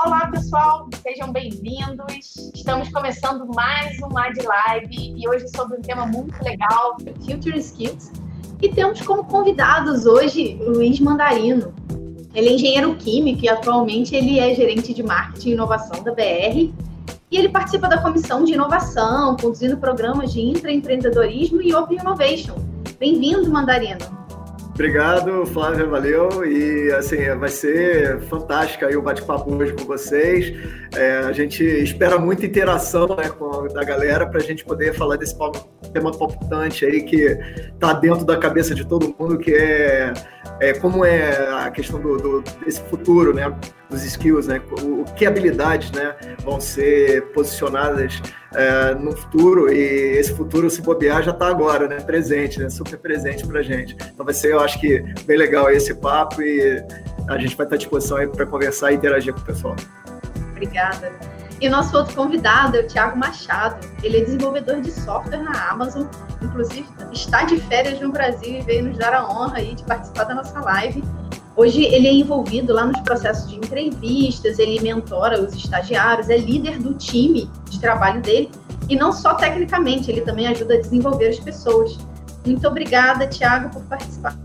Olá, pessoal, sejam bem-vindos. Estamos começando mais um Ad Live e hoje sobre um tema muito legal, Future Skills. E temos como convidados hoje Luiz Mandarino. Ele é engenheiro químico e atualmente ele é gerente de marketing e inovação da BR. E ele participa da comissão de inovação, conduzindo programas de intraempreendedorismo e Open Innovation. Bem-vindo, Mandarino. Obrigado, Flávia, valeu. E assim, vai ser fantástico aí o bate-papo hoje com vocês. É, a gente espera muita interação né, com da galera para a gente poder falar desse tema palpitante aí que está dentro da cabeça de todo mundo, que é, é como é a questão do, do, desse futuro, né? Dos skills, né? O, que habilidades né, vão ser posicionadas é, no futuro e esse futuro, se bobear, já está agora, né? Presente, né? Super presente para gente. Então vai ser, eu acho que, bem legal esse papo e a gente vai estar à disposição aí para conversar e interagir com o pessoal. Obrigada. E nosso outro convidado é o Thiago Machado. Ele é desenvolvedor de software na Amazon, inclusive está de férias no Brasil e veio nos dar a honra aí de participar da nossa live. Hoje ele é envolvido lá nos processos de entrevistas, ele mentora os estagiários, é líder do time de trabalho dele e não só tecnicamente, ele também ajuda a desenvolver as pessoas. Muito obrigada, Tiago, por participar.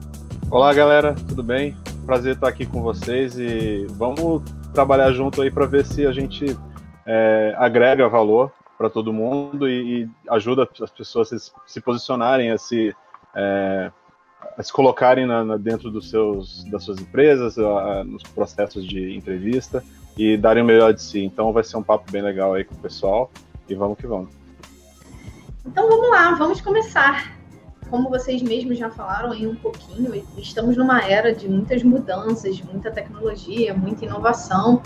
Olá, galera, tudo bem? Prazer estar aqui com vocês e vamos trabalhar junto aí para ver se a gente é, agrega valor para todo mundo e, e, ajuda as pessoas a se, se posicionarem, a se é, a se colocarem na, na, dentro dos seus, das suas empresas, a, nos processos de entrevista e darem o melhor de si. Então vai ser um papo bem legal aí com o pessoal e vamos que vamos. Então vamos lá, vamos começar. Como vocês mesmos já falaram aí um pouquinho, estamos numa era de muitas mudanças, de muita tecnologia, muita inovação.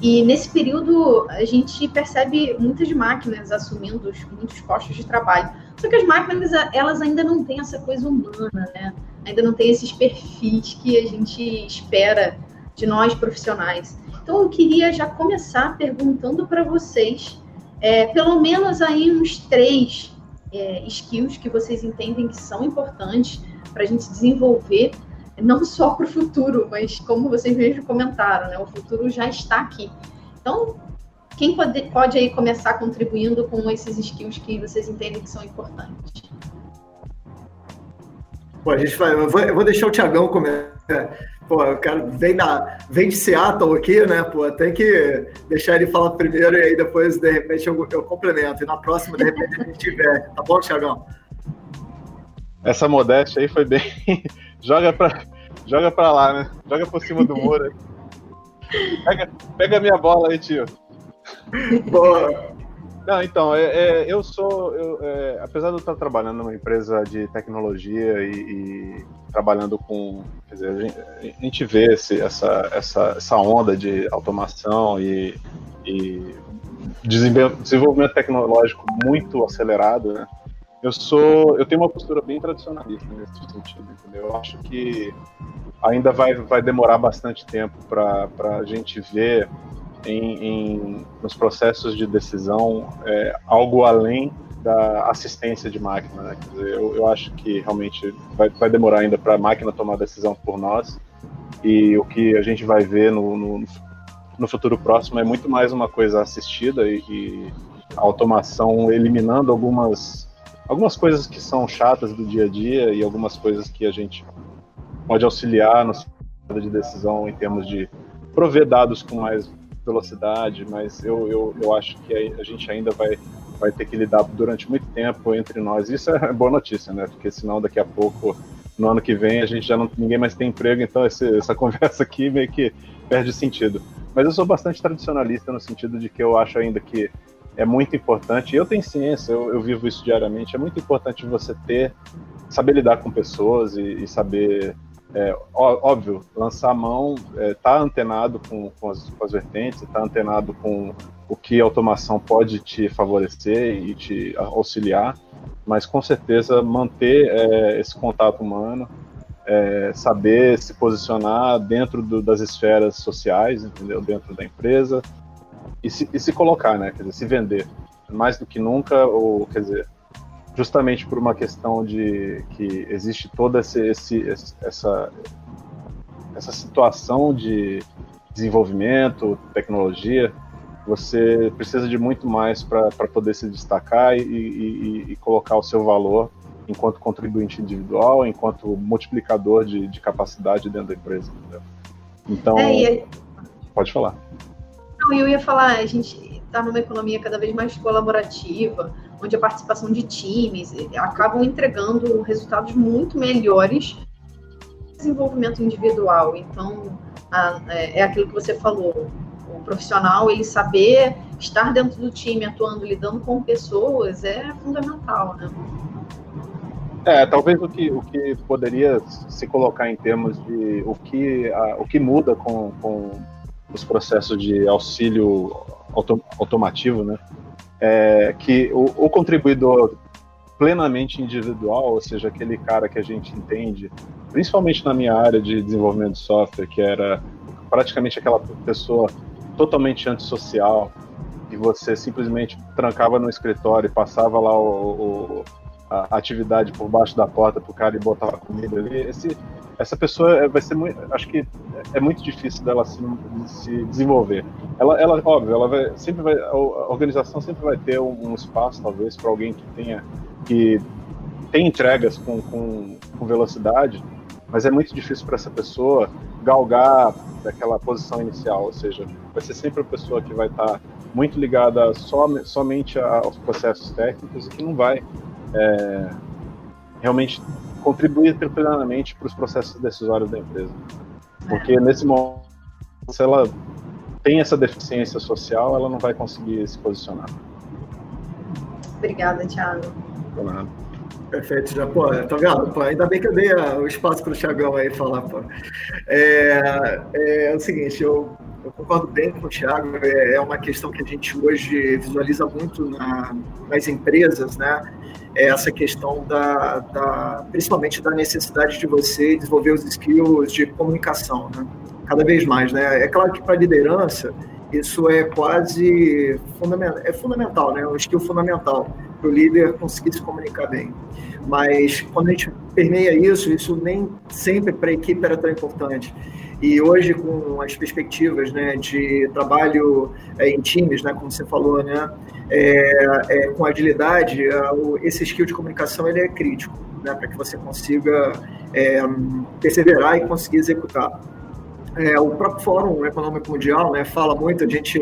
E nesse período a gente percebe muitas máquinas assumindo muitos postos de trabalho. Só que as máquinas elas ainda não têm essa coisa humana, né? Ainda não tem esses perfis que a gente espera de nós profissionais. Então eu queria já começar perguntando para vocês, é, pelo menos aí uns três é, skills que vocês entendem que são importantes para a gente desenvolver não só para o futuro, mas como vocês mesmos comentaram, né? O futuro já está aqui. Então, quem pode, pode aí começar contribuindo com esses skills que vocês entendem que são importantes? Pô, a gente vai, eu vou, eu vou deixar o Tiagão começar. Pô, o cara vem, na, vem de Seattle aqui, né? Pô, tem que deixar ele falar primeiro e aí depois, de repente, eu, eu complemento. E na próxima, de repente, a gente tiver. Tá bom, Tiagão? Essa modéstia aí foi bem joga pra, joga pra lá, né? Joga por cima do muro aí. Pega, pega a minha bola aí, tio. Boa. Não, então, é, é, eu sou, eu, é, apesar de eu estar trabalhando numa empresa de tecnologia e, e trabalhando com, quer dizer, a gente, a gente vê esse, essa, essa, essa onda de automação e, e desenvolvimento tecnológico muito acelerado, né? Eu sou, eu tenho uma postura bem tradicionalista nesse sentido, entendeu? Eu acho que ainda vai, vai demorar bastante tempo para a gente ver em, em, nos processos de decisão é, algo além da assistência de máquina. Né? Quer dizer, eu, eu acho que realmente vai, vai demorar ainda para a máquina tomar decisão por nós e o que a gente vai ver no, no, no futuro próximo é muito mais uma coisa assistida e, e a automação eliminando algumas algumas coisas que são chatas do dia a dia e algumas coisas que a gente pode auxiliar na tomada de decisão em termos de prover dados com mais velocidade, mas eu, eu, eu acho que a gente ainda vai, vai ter que lidar durante muito tempo entre nós. Isso é boa notícia, né? Porque senão daqui a pouco, no ano que vem, a gente já não ninguém mais tem emprego, então esse, essa conversa aqui meio que perde sentido. Mas eu sou bastante tradicionalista no sentido de que eu acho ainda que é muito importante. Eu tenho ciência, eu, eu, vivo isso diariamente. É muito importante você ter, saber lidar com pessoas e, e saber, é, óbvio, lançar a mão, estar é, tá antenado com, com, as, com as vertentes, estar tá antenado com o que a automação pode te favorecer e te auxiliar, mas com certeza manter é, esse contato humano. É, saber se posicionar dentro do, das esferas sociais, entendeu? Dentro da empresa, e se, e se colocar, né? Quer dizer, se vender. Mais do que nunca, ou quer dizer, justamente por uma questão de que existe toda esse, esse, essa, essa situação de desenvolvimento, tecnologia, você precisa de muito mais para poder se destacar e, e, e, colocar o seu valor enquanto contribuinte individual, enquanto multiplicador de, de capacidade dentro da empresa. Entendeu? Então, é, pode falar. Não, eu ia falar, a gente está numa economia cada vez mais colaborativa, onde a participação de times acabam entregando resultados muito melhores desenvolvimento individual. Então, a, é, é aquilo que você falou, o profissional ele saber estar dentro do time, atuando, lidando com pessoas é fundamental, né? É, talvez o que, o que poderia se colocar em termos de o que, a, o que muda com, com os processos de auxílio auto, automativo, né? É que o, o contribuidor plenamente individual, ou seja, aquele cara que a gente entende, principalmente na minha área de desenvolvimento de software, que era praticamente aquela pessoa totalmente antissocial, que você simplesmente trancava no escritório e passava lá o, o a atividade por baixo da porta para o cara e botar a comida ali, esse, essa pessoa é, vai ser muito, acho que é muito difícil dela se, se desenvolver. Ela, ela, óbvio, ela vai, sempre vai, a organização sempre vai ter um, um espaço, talvez, para alguém que tenha, que tem entregas com, com, com velocidade, mas é muito difícil para essa pessoa galgar daquela posição inicial, ou seja, vai ser sempre a pessoa que vai estar tá muito ligada som, somente aos processos técnicos e que não vai é, realmente contribuir plenamente para os processos decisórios da empresa. Porque nesse momento, se ela tem essa deficiência social, ela não vai conseguir se posicionar. Obrigada, Thiago. Perfeito, já, pô, tá vendo? Pô, ainda bem que eu dei o espaço para o Thiagão aí falar, pô. É, é, é, o seguinte, eu, eu, concordo bem com o Thiago, é, é, uma questão que a gente hoje visualiza muito na, nas empresas, né? É essa questão da, da, principalmente da necessidade de você desenvolver os skills de comunicação, né? Cada vez mais, né? É claro que para liderança isso é quase fundamental, é fundamental, né? Um skill fundamental para o líder conseguir se comunicar bem. Mas quando a gente permeia isso, isso nem sempre para a equipe era tão importante. E hoje, com as perspectivas né, de trabalho é, em times, né, como você falou, né, é, é, com agilidade, é, esse skill de comunicação ele é crítico né, para que você consiga é, perseverar e conseguir executar. O próprio Fórum Econômico Mundial né, fala muito, a gente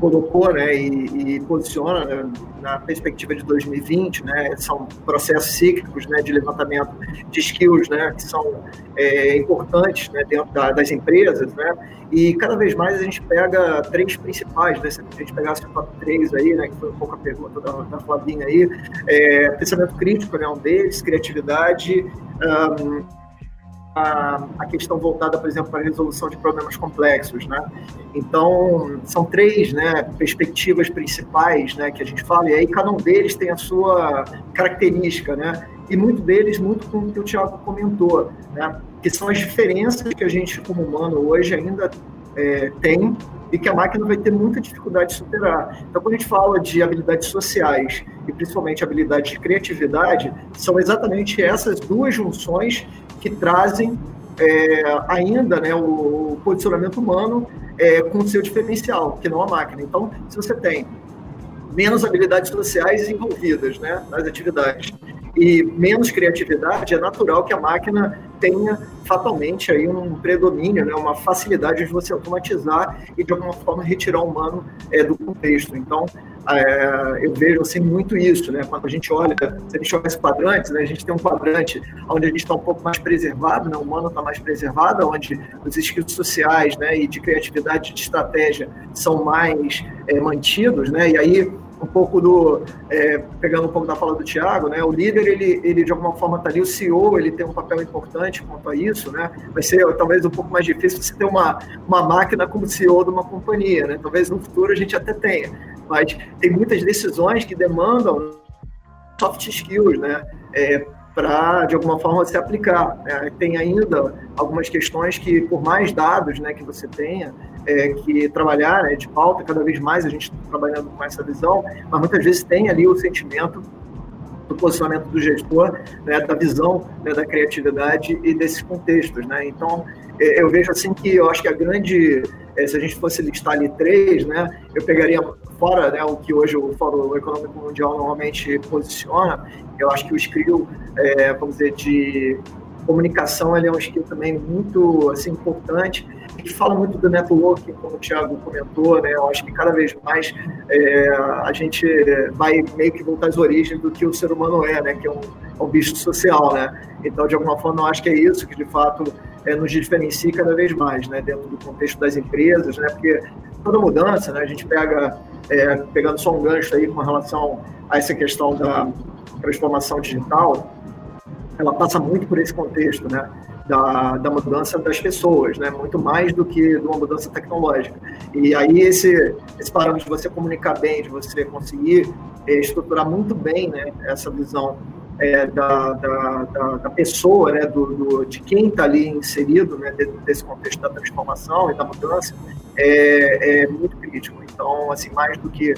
colocou né, e, e posiciona né, na perspectiva de 2020, né, são processos cíclicos né, de levantamento de skills né, que são é, importantes né, dentro da, das empresas, né, e cada vez mais a gente pega três principais, né, se a gente pegasse o top três aí, né, que foi um pouco a pergunta da, da Flavinha aí, é, pensamento crítico é né, um deles, criatividade, um, a, a questão voltada, por exemplo, para a resolução de problemas complexos, né? Então, são três né, perspectivas principais né, que a gente fala, e aí cada um deles tem a sua característica, né? E muito deles, muito como o que o Tiago comentou, né? Que são as diferenças que a gente, como humano, hoje ainda é, tem e que a máquina vai ter muita dificuldade de superar. Então, quando a gente fala de habilidades sociais e principalmente habilidades de criatividade, são exatamente essas duas junções que trazem é, ainda né, o, o posicionamento humano é, com seu diferencial, que não a máquina. Então, se você tem menos habilidades sociais envolvidas né, nas atividades e menos criatividade, é natural que a máquina tenha fatalmente aí um predomínio, né, uma facilidade de você automatizar e de alguma forma retirar o humano é, do contexto. Então, é, eu vejo assim muito isso, né? Quando a gente olha, se a gente olha esses quadrantes, né, a gente tem um quadrante onde a gente está um pouco mais preservado, né, o humano está mais preservado, onde os skills sociais, né, e de criatividade, de estratégia são mais é, mantidos, né? E aí um pouco do é, pegando um pouco da fala do Tiago, né? O líder ele, ele de alguma forma está ali, o CEO ele tem um papel importante quanto a isso, né? Vai ser talvez um pouco mais difícil você ter uma, uma máquina como CEO de uma companhia, né? Talvez no futuro a gente até tenha, mas tem muitas decisões que demandam soft skills, né? É, para de alguma forma se aplicar. Né? Tem ainda algumas questões que, por mais dados né, que você tenha, é, que trabalhar né, de pauta, cada vez mais a gente está trabalhando com essa visão, mas muitas vezes tem ali o sentimento do posicionamento do gestor, né, da visão né, da criatividade e desses contextos. Né? Então, é, eu vejo assim que eu acho que a grande, é, se a gente fosse listar ali três, né, eu pegaria fora né, o que hoje o Fórum Econômico Mundial normalmente posiciona, eu acho que o skill, é, vamos dizer, de comunicação é um skill também muito assim, importante a gente fala muito do networking, como o Thiago comentou, né? Eu acho que cada vez mais é, a gente vai meio que voltar às origens do que o ser humano é, né? Que é um, é um bicho social, né? Então, de alguma forma, eu acho que é isso que, de fato, é, nos diferencia cada vez mais, né? Dentro do contexto das empresas, né? Porque toda mudança, né? A gente pega, é, pegando só um gancho aí com relação a essa questão da transformação digital, ela passa muito por esse contexto, né? da, da mudança das pessoas, né? muito mais do que de uma mudança tecnológica. E aí esse, esse parâmetro de você comunicar bem, de você conseguir é, estruturar muito bem né, essa visão é, da, da, da, pessoa, né, do, do de quem está ali inserido né, desse contexto da transformação e da mudança, é, é muito crítico. Então, assim, mais do que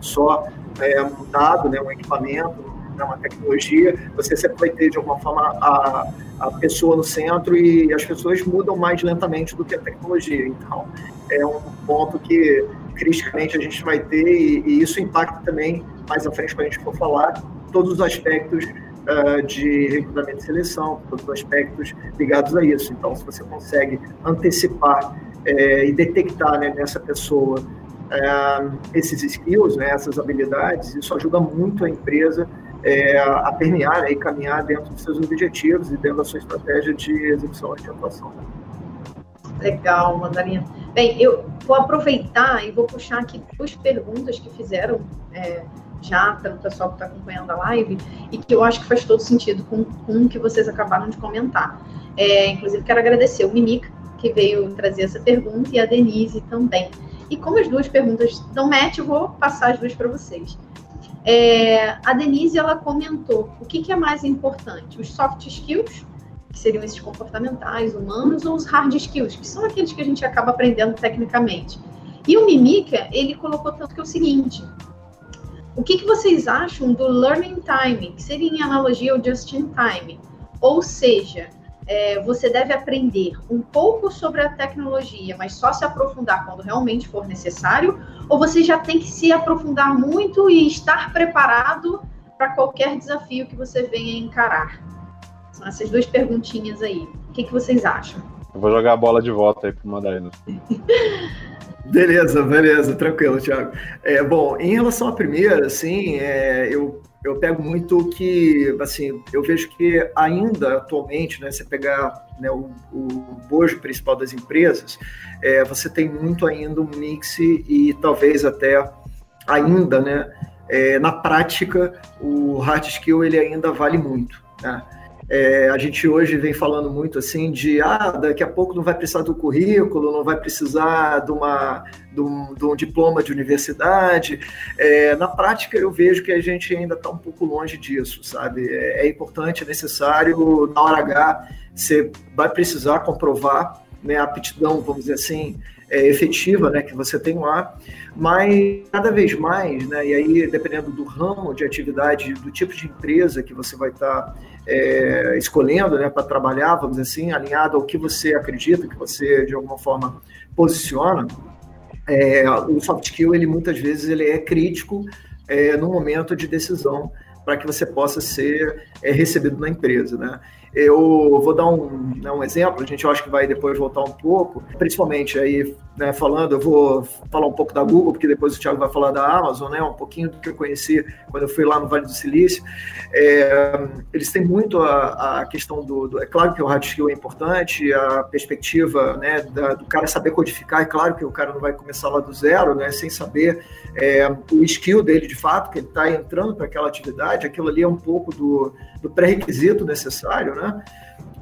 só é, um dado, né, um equipamento, né, uma tecnologia, você sempre vai ter, de alguma forma, a, a pessoa no centro e as pessoas mudam mais lentamente do que a tecnologia. Então, é um ponto que, criticamente, a gente vai ter e, e isso impacta também, mais à frente, quando a gente for falar, todos os aspectos uh, de recrutamento e seleção, todos os aspectos ligados a isso. Então, se você consegue antecipar é, e detectar né, nessa pessoa é, esses skills, né, essas habilidades, isso ajuda muito a empresa é, a permear e caminhar dentro dos seus objetivos e dentro da sua estratégia de execução de atuação. Legal, Mandarina. Bem, eu vou aproveitar e vou puxar aqui duas perguntas que fizeram é, já pelo pessoal que está acompanhando a live e que eu acho que faz todo sentido com, com o que vocês acabaram de comentar. É, inclusive, quero agradecer o Mimica, que veio trazer essa pergunta, e a Denise também. E como as duas perguntas dão match, eu vou passar as duas para vocês. É, a Denise ela comentou o que, que, é mais importante, os soft skills, que seriam esses comportamentais, humanos, ou os hard skills, que são aqueles que a gente acaba aprendendo tecnicamente. E o Mimica, ele colocou tanto que é o seguinte, o que, que vocês acham do learning time, que seria em analogia ao just in time? Ou seja, é, você deve aprender um pouco sobre a tecnologia, mas só se aprofundar quando realmente for necessário, ou você já tem que se aprofundar muito e estar preparado para qualquer desafio que você venha encarar? São essas duas perguntinhas aí. O que, que vocês acham? Eu vou jogar a bola de volta aí para o Mandarino. beleza, beleza, tranquilo, Thiago. É, bom, em relação à primeira, assim, é, eu eu pego muito que, assim, eu vejo que ainda atualmente, né, você pegar né, o, o bojo principal das empresas, é, você tem muito ainda um mix e talvez até ainda, né, é, na prática, o hard skill ele ainda vale muito, né? É, a gente hoje vem falando muito assim de ah, daqui a pouco não vai precisar do currículo, não vai precisar de, uma, de, um, de um diploma de universidade. É, na prática, eu vejo que a gente ainda está um pouco longe disso, sabe? É, é, importante, é necessário, na hora H, você vai precisar comprovar né, a aptidão, vamos dizer assim, é, efetiva né, que você tem lá, mas cada vez mais, né, e aí dependendo do ramo de atividade, do tipo de empresa que você vai estar tá, é, escolhendo né, para trabalhar, vamos dizer assim, alinhado ao que você acredita, que você de alguma forma posiciona, é, o soft skill ele muitas vezes ele é crítico é, no momento de decisão para que você possa ser é, recebido na empresa, né? Eu vou dar um, né, um exemplo, a gente acho que vai depois voltar um pouco, principalmente aí, né, falando, eu vou falar um pouco da Google, porque depois o Thiago vai falar da Amazon, né, um pouquinho do que eu conheci quando eu fui lá no Vale do Silício. É, eles têm muito a, a questão do, do, É claro que o hard skill é importante, a perspectiva né, da, do cara saber codificar, é claro que o cara não vai começar lá do zero, né, sem saber é, o skill dele de fato, que ele está entrando para aquela atividade, aquilo ali é um pouco do, do pré-requisito necessário, né?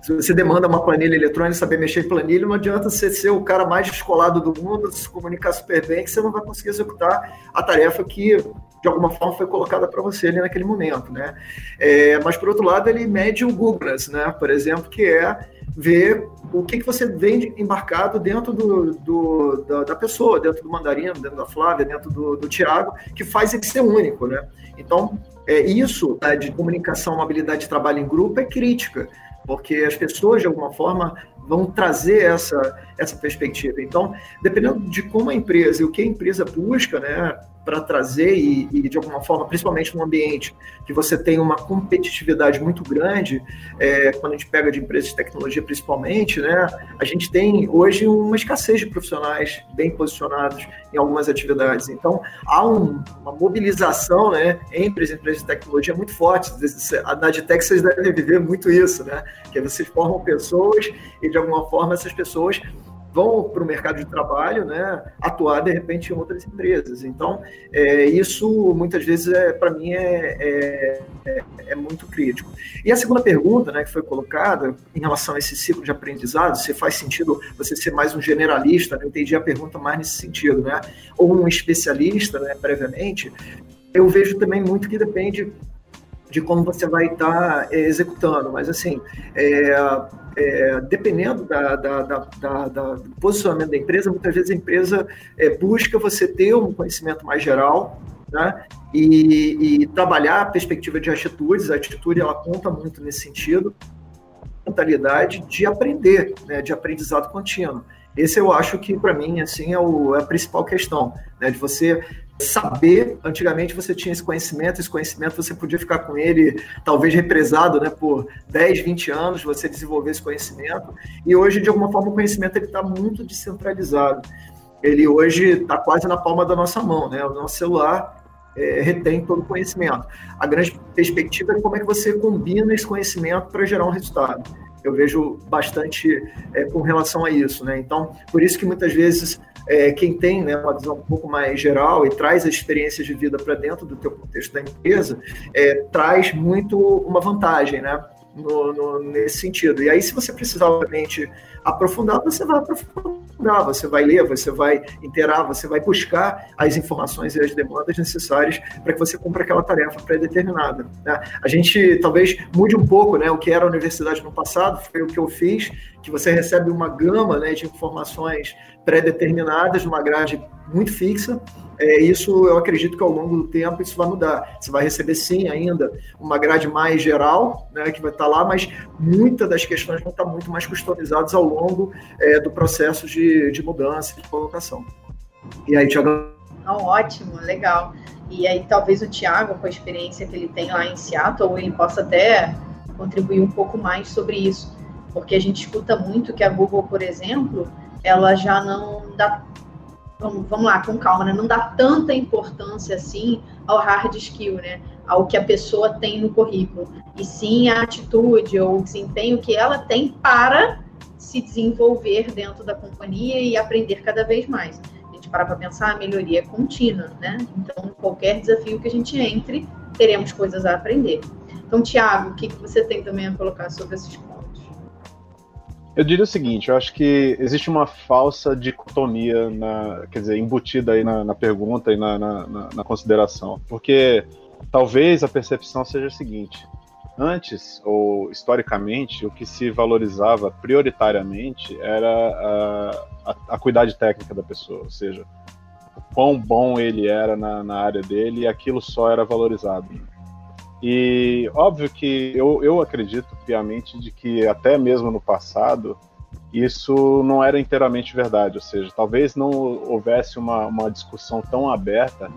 Se você demanda uma planilha eletrônica, saber mexer em planilha, não adianta você ser o cara mais descolado do mundo, se comunicar super bem, que você não vai conseguir executar a tarefa que, de alguma forma, foi colocada para você ali naquele momento, né? É, mas, por outro lado, ele mede o Googleness, né? Por exemplo, que é ver o que, que você vem embarcado dentro do, do da, da, pessoa, dentro do Mandarino, dentro da Flávia, dentro do, do Tiago, que faz ele ser único, né? Então, é, isso né, de comunicação, uma habilidade de trabalho em grupo é crítica, porque as pessoas, de alguma forma, vão trazer essa, essa perspectiva. Então, dependendo de como a empresa e o que a empresa busca, né, para trazer e, e, de alguma forma, principalmente num ambiente que você tem uma competitividade muito grande, é, quando a gente pega de empresas de tecnologia principalmente, né, a gente tem hoje uma escassez de profissionais bem posicionados em algumas atividades. Então, há um, uma mobilização né, entre as empresas de tecnologia muito forte. Na Adtech vocês devem viver muito isso, né? Que vocês formam pessoas e, de alguma forma, essas pessoas vão para o mercado de trabalho, né, atuar de repente em outras empresas. Então, é, isso muitas vezes é, para mim é, é, é, muito crítico. E a segunda pergunta, né, que foi colocada em relação a esse ciclo de aprendizado, se faz sentido você ser mais um generalista? Né, eu entendi a pergunta mais nesse sentido, né, ou um especialista, né, previamente. Eu vejo também muito que depende de como você vai estar tá, é, executando. Mas, assim, é, é, dependendo da, da, da, do posicionamento da empresa, muitas vezes a empresa é, busca você ter um conhecimento mais geral né? e, e, trabalhar a perspectiva de atitudes. A atitude, ela conta muito nesse sentido. Mentalidade de aprender, né? de aprendizado contínuo. Esse eu acho que, para mim, assim, é, o, é, a principal questão, né? de você saber, antigamente você tinha esse conhecimento, esse conhecimento você podia ficar com ele, talvez represado né, por 10, 20 anos, você desenvolver esse conhecimento, e hoje, de alguma forma, o conhecimento está muito descentralizado. Ele hoje está quase na palma da nossa mão, né? O nosso celular é, retém todo o conhecimento. A grande perspectiva é como é que você combina esse conhecimento para gerar um resultado. Eu vejo bastante é, com relação a isso, né? Então, por isso que muitas vezes é, quem tem né, uma visão um pouco mais geral e traz as experiências de vida para dentro do teu contexto da empresa, é, traz muito uma vantagem, né? No, no, nesse sentido. E aí, se você precisar, obviamente, aprofundar, você vai aprofundar, você vai ler, você vai interar, você vai buscar as informações e as demandas necessárias para que você cumpra aquela tarefa pré-determinada. Né? A gente talvez mude um pouco né, o que era a universidade no passado, foi o que eu fiz, que você recebe uma gama né, de informações pré-determinadas, numa grade muito fixa. É, isso eu acredito que ao longo do tempo isso vai mudar. Você vai receber sim ainda uma grade mais geral, né, que vai estar lá, mas muitas das questões vão estar muito mais customizadas ao longo é, do processo de, de mudança de colocação. E aí, Tiago? ótimo, legal. E aí talvez o Tiago, com a experiência que ele tem lá em Seattle, ele possa até contribuir um pouco mais sobre isso. Porque a gente escuta muito que a Google, por exemplo, ela já não dá vamos, vamos lá, com calma, né? Não dá tanta importância assim ao hard skill, né? Ao que a pessoa tem no currículo. E sim a atitude ou o desempenho que ela tem para se desenvolver dentro da companhia e aprender cada vez mais. A gente para para pensar, a melhoria é contínua, né? Então, qualquer desafio que a gente entre, teremos coisas a aprender. Então, Tiago, o que, que você tem também a colocar sobre esses pontos? Eu diria o seguinte, eu acho que existe uma falsa dicotomia, na, quer dizer, embutida aí na, na pergunta e na, na, na, consideração. Porque talvez a percepção seja a seguinte: antes, ou historicamente, o que se valorizava prioritariamente era a, a, a cuidade técnica da pessoa, ou seja, o quão bom ele era na, na área dele e aquilo só era valorizado. E óbvio que eu, eu acredito piamente de que até mesmo no passado isso não era inteiramente verdade, ou seja, talvez não houvesse uma, uma discussão tão aberta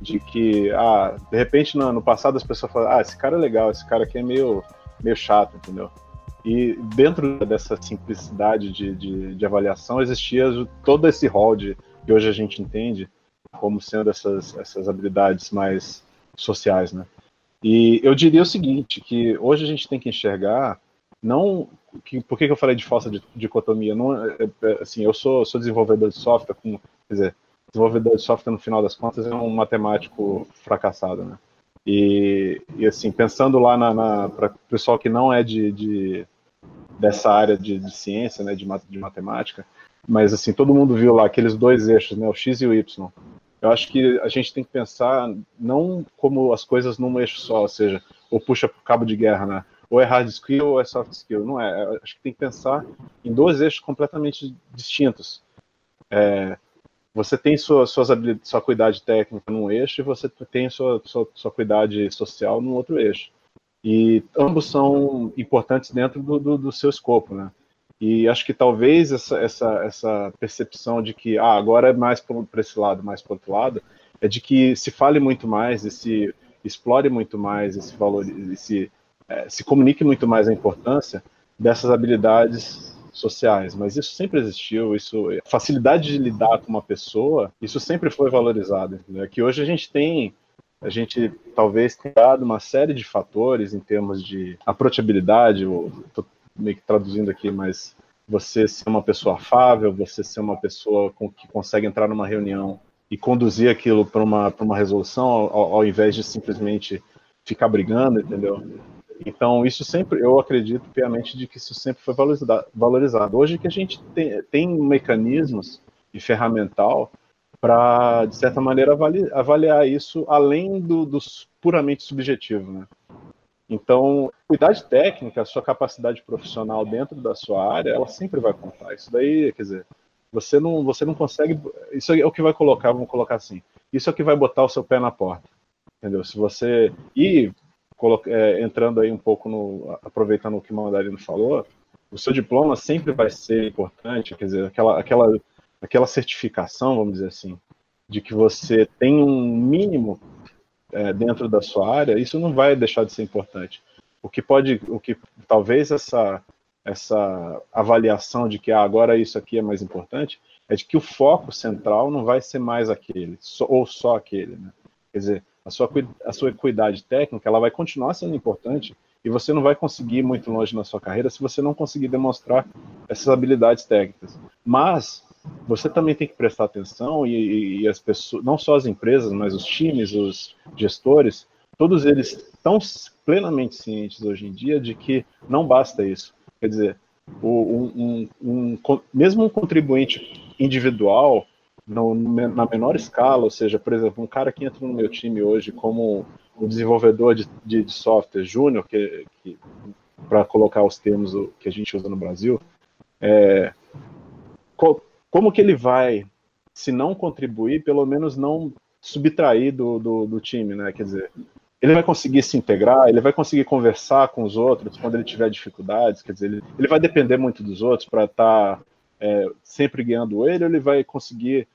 de que, ah, de repente no, no passado as pessoas falam, ah, esse cara é legal, esse cara aqui é meio, meio chato, entendeu? E dentro dessa simplicidade de, de, de avaliação existia todo esse rol de, que hoje a gente entende como sendo essas, essas habilidades mais sociais, né? E eu diria o seguinte, que hoje a gente tem que enxergar não que, por que, eu falei de falsa dicotomia? Não, é, é, assim, eu sou, sou desenvolvedor de software, com, quer dizer, desenvolvedor de software no final das contas é um matemático fracassado, né? E, e assim, pensando lá na, na para o pessoal que não é de, de dessa área de, de, ciência, né, de, de matemática, mas assim, todo mundo viu lá aqueles dois eixos, né, o x e o y. Eu acho que a gente tem que pensar não como as coisas num eixo só, ou seja, ou puxa para o cabo de guerra, né? Ou é hard skill ou é soft skill. Não é. Eu acho que tem que pensar em dois eixos completamente distintos. É, você tem sua, suas sua cuidade técnica num eixo e você tem sua, sua, sua cuidade social num outro eixo. E ambos são importantes dentro do, do, do seu escopo, né? E acho que talvez essa, essa, essa percepção de que ah, agora é mais para esse lado, mais para outro lado, é de que se fale muito mais e se explore muito mais, esse valor, se, é, se comunique muito mais a importância dessas habilidades sociais, mas isso sempre existiu, isso a facilidade de lidar com uma pessoa, isso sempre foi valorizado, né? que hoje a gente tem a gente talvez tenha dado uma série de fatores em termos de approachabilidade, meio que traduzindo aqui, mas você ser uma pessoa afável, você ser uma pessoa com, que consegue entrar numa reunião e conduzir aquilo para uma, uma resolução, ao, ao invés de simplesmente ficar brigando, entendeu? Então, isso sempre, eu acredito piamente de que isso sempre foi valorizado. Hoje que a gente tem, tem mecanismos e ferramental para, de certa maneira, avaliar, avaliar isso além do, do puramente subjetivo, né? Então, cuidade técnica, a sua capacidade profissional dentro da sua área, ela sempre vai contar. Isso daí, quer dizer, você não, você não consegue. Isso é o que vai colocar, vamos colocar assim. Isso é o que vai botar o seu pé na porta. Entendeu? Se você. E é, entrando aí um pouco no. aproveitando o que o Mandarino falou, o seu diploma sempre vai ser importante, quer dizer, aquela, aquela, aquela certificação, vamos dizer assim, de que você tem um mínimo é, dentro da sua área, isso não vai deixar de ser importante. O que pode, o que talvez essa essa avaliação de que ah, agora isso aqui é mais importante, é de que o foco central não vai ser mais aquele, só, ou só aquele. Né? Quer dizer, a sua, a sua equidade técnica ela vai continuar sendo importante e você não vai conseguir ir muito longe na sua carreira se você não conseguir demonstrar essas habilidades técnicas. Mas você também tem que prestar atenção e, e as pessoas, não só as empresas, mas os times, os gestores, todos eles estão plenamente cientes hoje em dia de que não basta isso. Quer dizer, um, um, um, mesmo um contribuinte individual, no, na menor escala, ou seja, por exemplo, um cara que entra no meu time hoje como um desenvolvedor de, de, de software júnior, que, que para colocar os termos que a gente usa no Brasil, é, como que ele vai, se não contribuir, pelo menos não subtrair do, do, do time, né? Quer dizer, ele vai conseguir se integrar, ele vai conseguir conversar com os outros quando ele tiver dificuldades, quer dizer, ele, ele vai depender muito dos outros para estar tá, é, sempre guiando ele, ou ele vai conseguir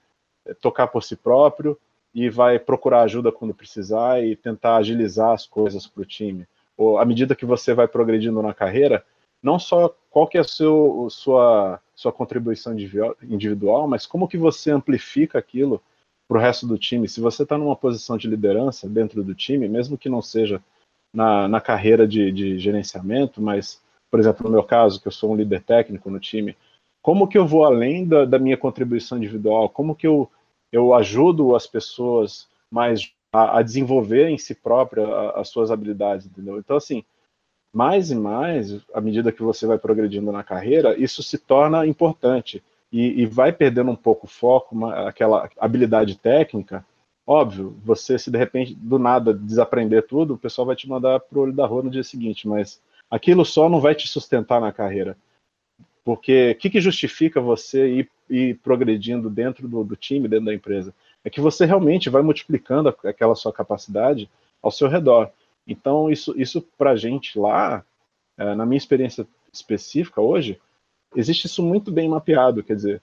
é, tocar por si próprio e vai procurar ajuda quando precisar e tentar agilizar as coisas para o time. Ou à medida que você vai progredindo na carreira, não só qual que é a seu, sua, sua contribuição individual, mas como que você amplifica aquilo para o resto do time. Se você está numa posição de liderança dentro do time, mesmo que não seja na, na carreira de, de, gerenciamento, mas, por exemplo, no meu caso, que eu sou um líder técnico no time, como que eu vou além da, da minha contribuição individual? Como que eu, eu ajudo as pessoas mais a, a desenvolver em si própria as suas habilidades, entendeu? Então, assim, mais e mais, à medida que você vai progredindo na carreira, isso se torna importante e, e vai perdendo um pouco o foco, uma, aquela habilidade técnica, óbvio, você se de repente do nada desaprender tudo, o pessoal vai te mandar pro olho da rua no dia seguinte, mas aquilo só não vai te sustentar na carreira. Porque o que, que, justifica você ir, ir progredindo dentro do, do, time, dentro da empresa? É que você realmente vai multiplicando aquela sua capacidade ao seu redor. Então, isso, isso para gente lá, é, na minha experiência específica hoje, existe isso muito bem mapeado, quer dizer,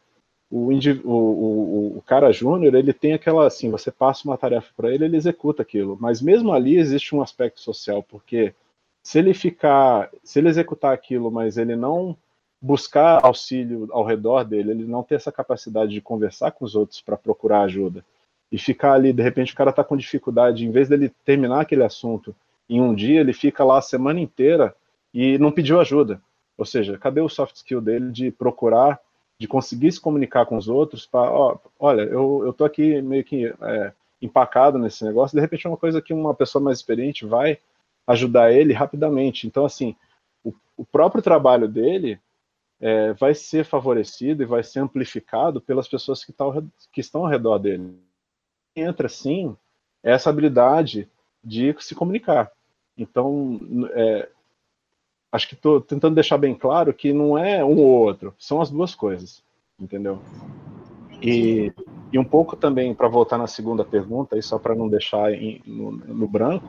o, o, o, o cara júnior, ele tem aquela assim, você passa uma tarefa para ele, ele executa aquilo, mas mesmo ali existe um aspecto social, porque se ele ficar, se ele executar aquilo, mas ele não buscar auxílio ao redor dele, ele não ter essa capacidade de conversar com os outros para procurar ajuda, e ficar ali, de repente o cara está com dificuldade, em vez dele terminar aquele assunto em um dia, ele fica lá a semana inteira e não pediu ajuda. Ou seja, cadê o soft skill dele de procurar, de conseguir se comunicar com os outros para, ó, olha, eu, eu tô aqui meio que é, empacado nesse negócio, de repente é uma coisa que uma pessoa mais experiente vai ajudar ele rapidamente. Então, assim, o, o próprio trabalho dele é, vai ser favorecido e vai ser amplificado pelas pessoas que, tá, que estão ao redor dele. Entra, sim, essa habilidade de se comunicar. Então, é, acho que estou tentando deixar bem claro que não é um ou outro, são as duas coisas, entendeu? E, e um pouco também, para voltar na segunda pergunta, e só para não deixar em, no, no, branco,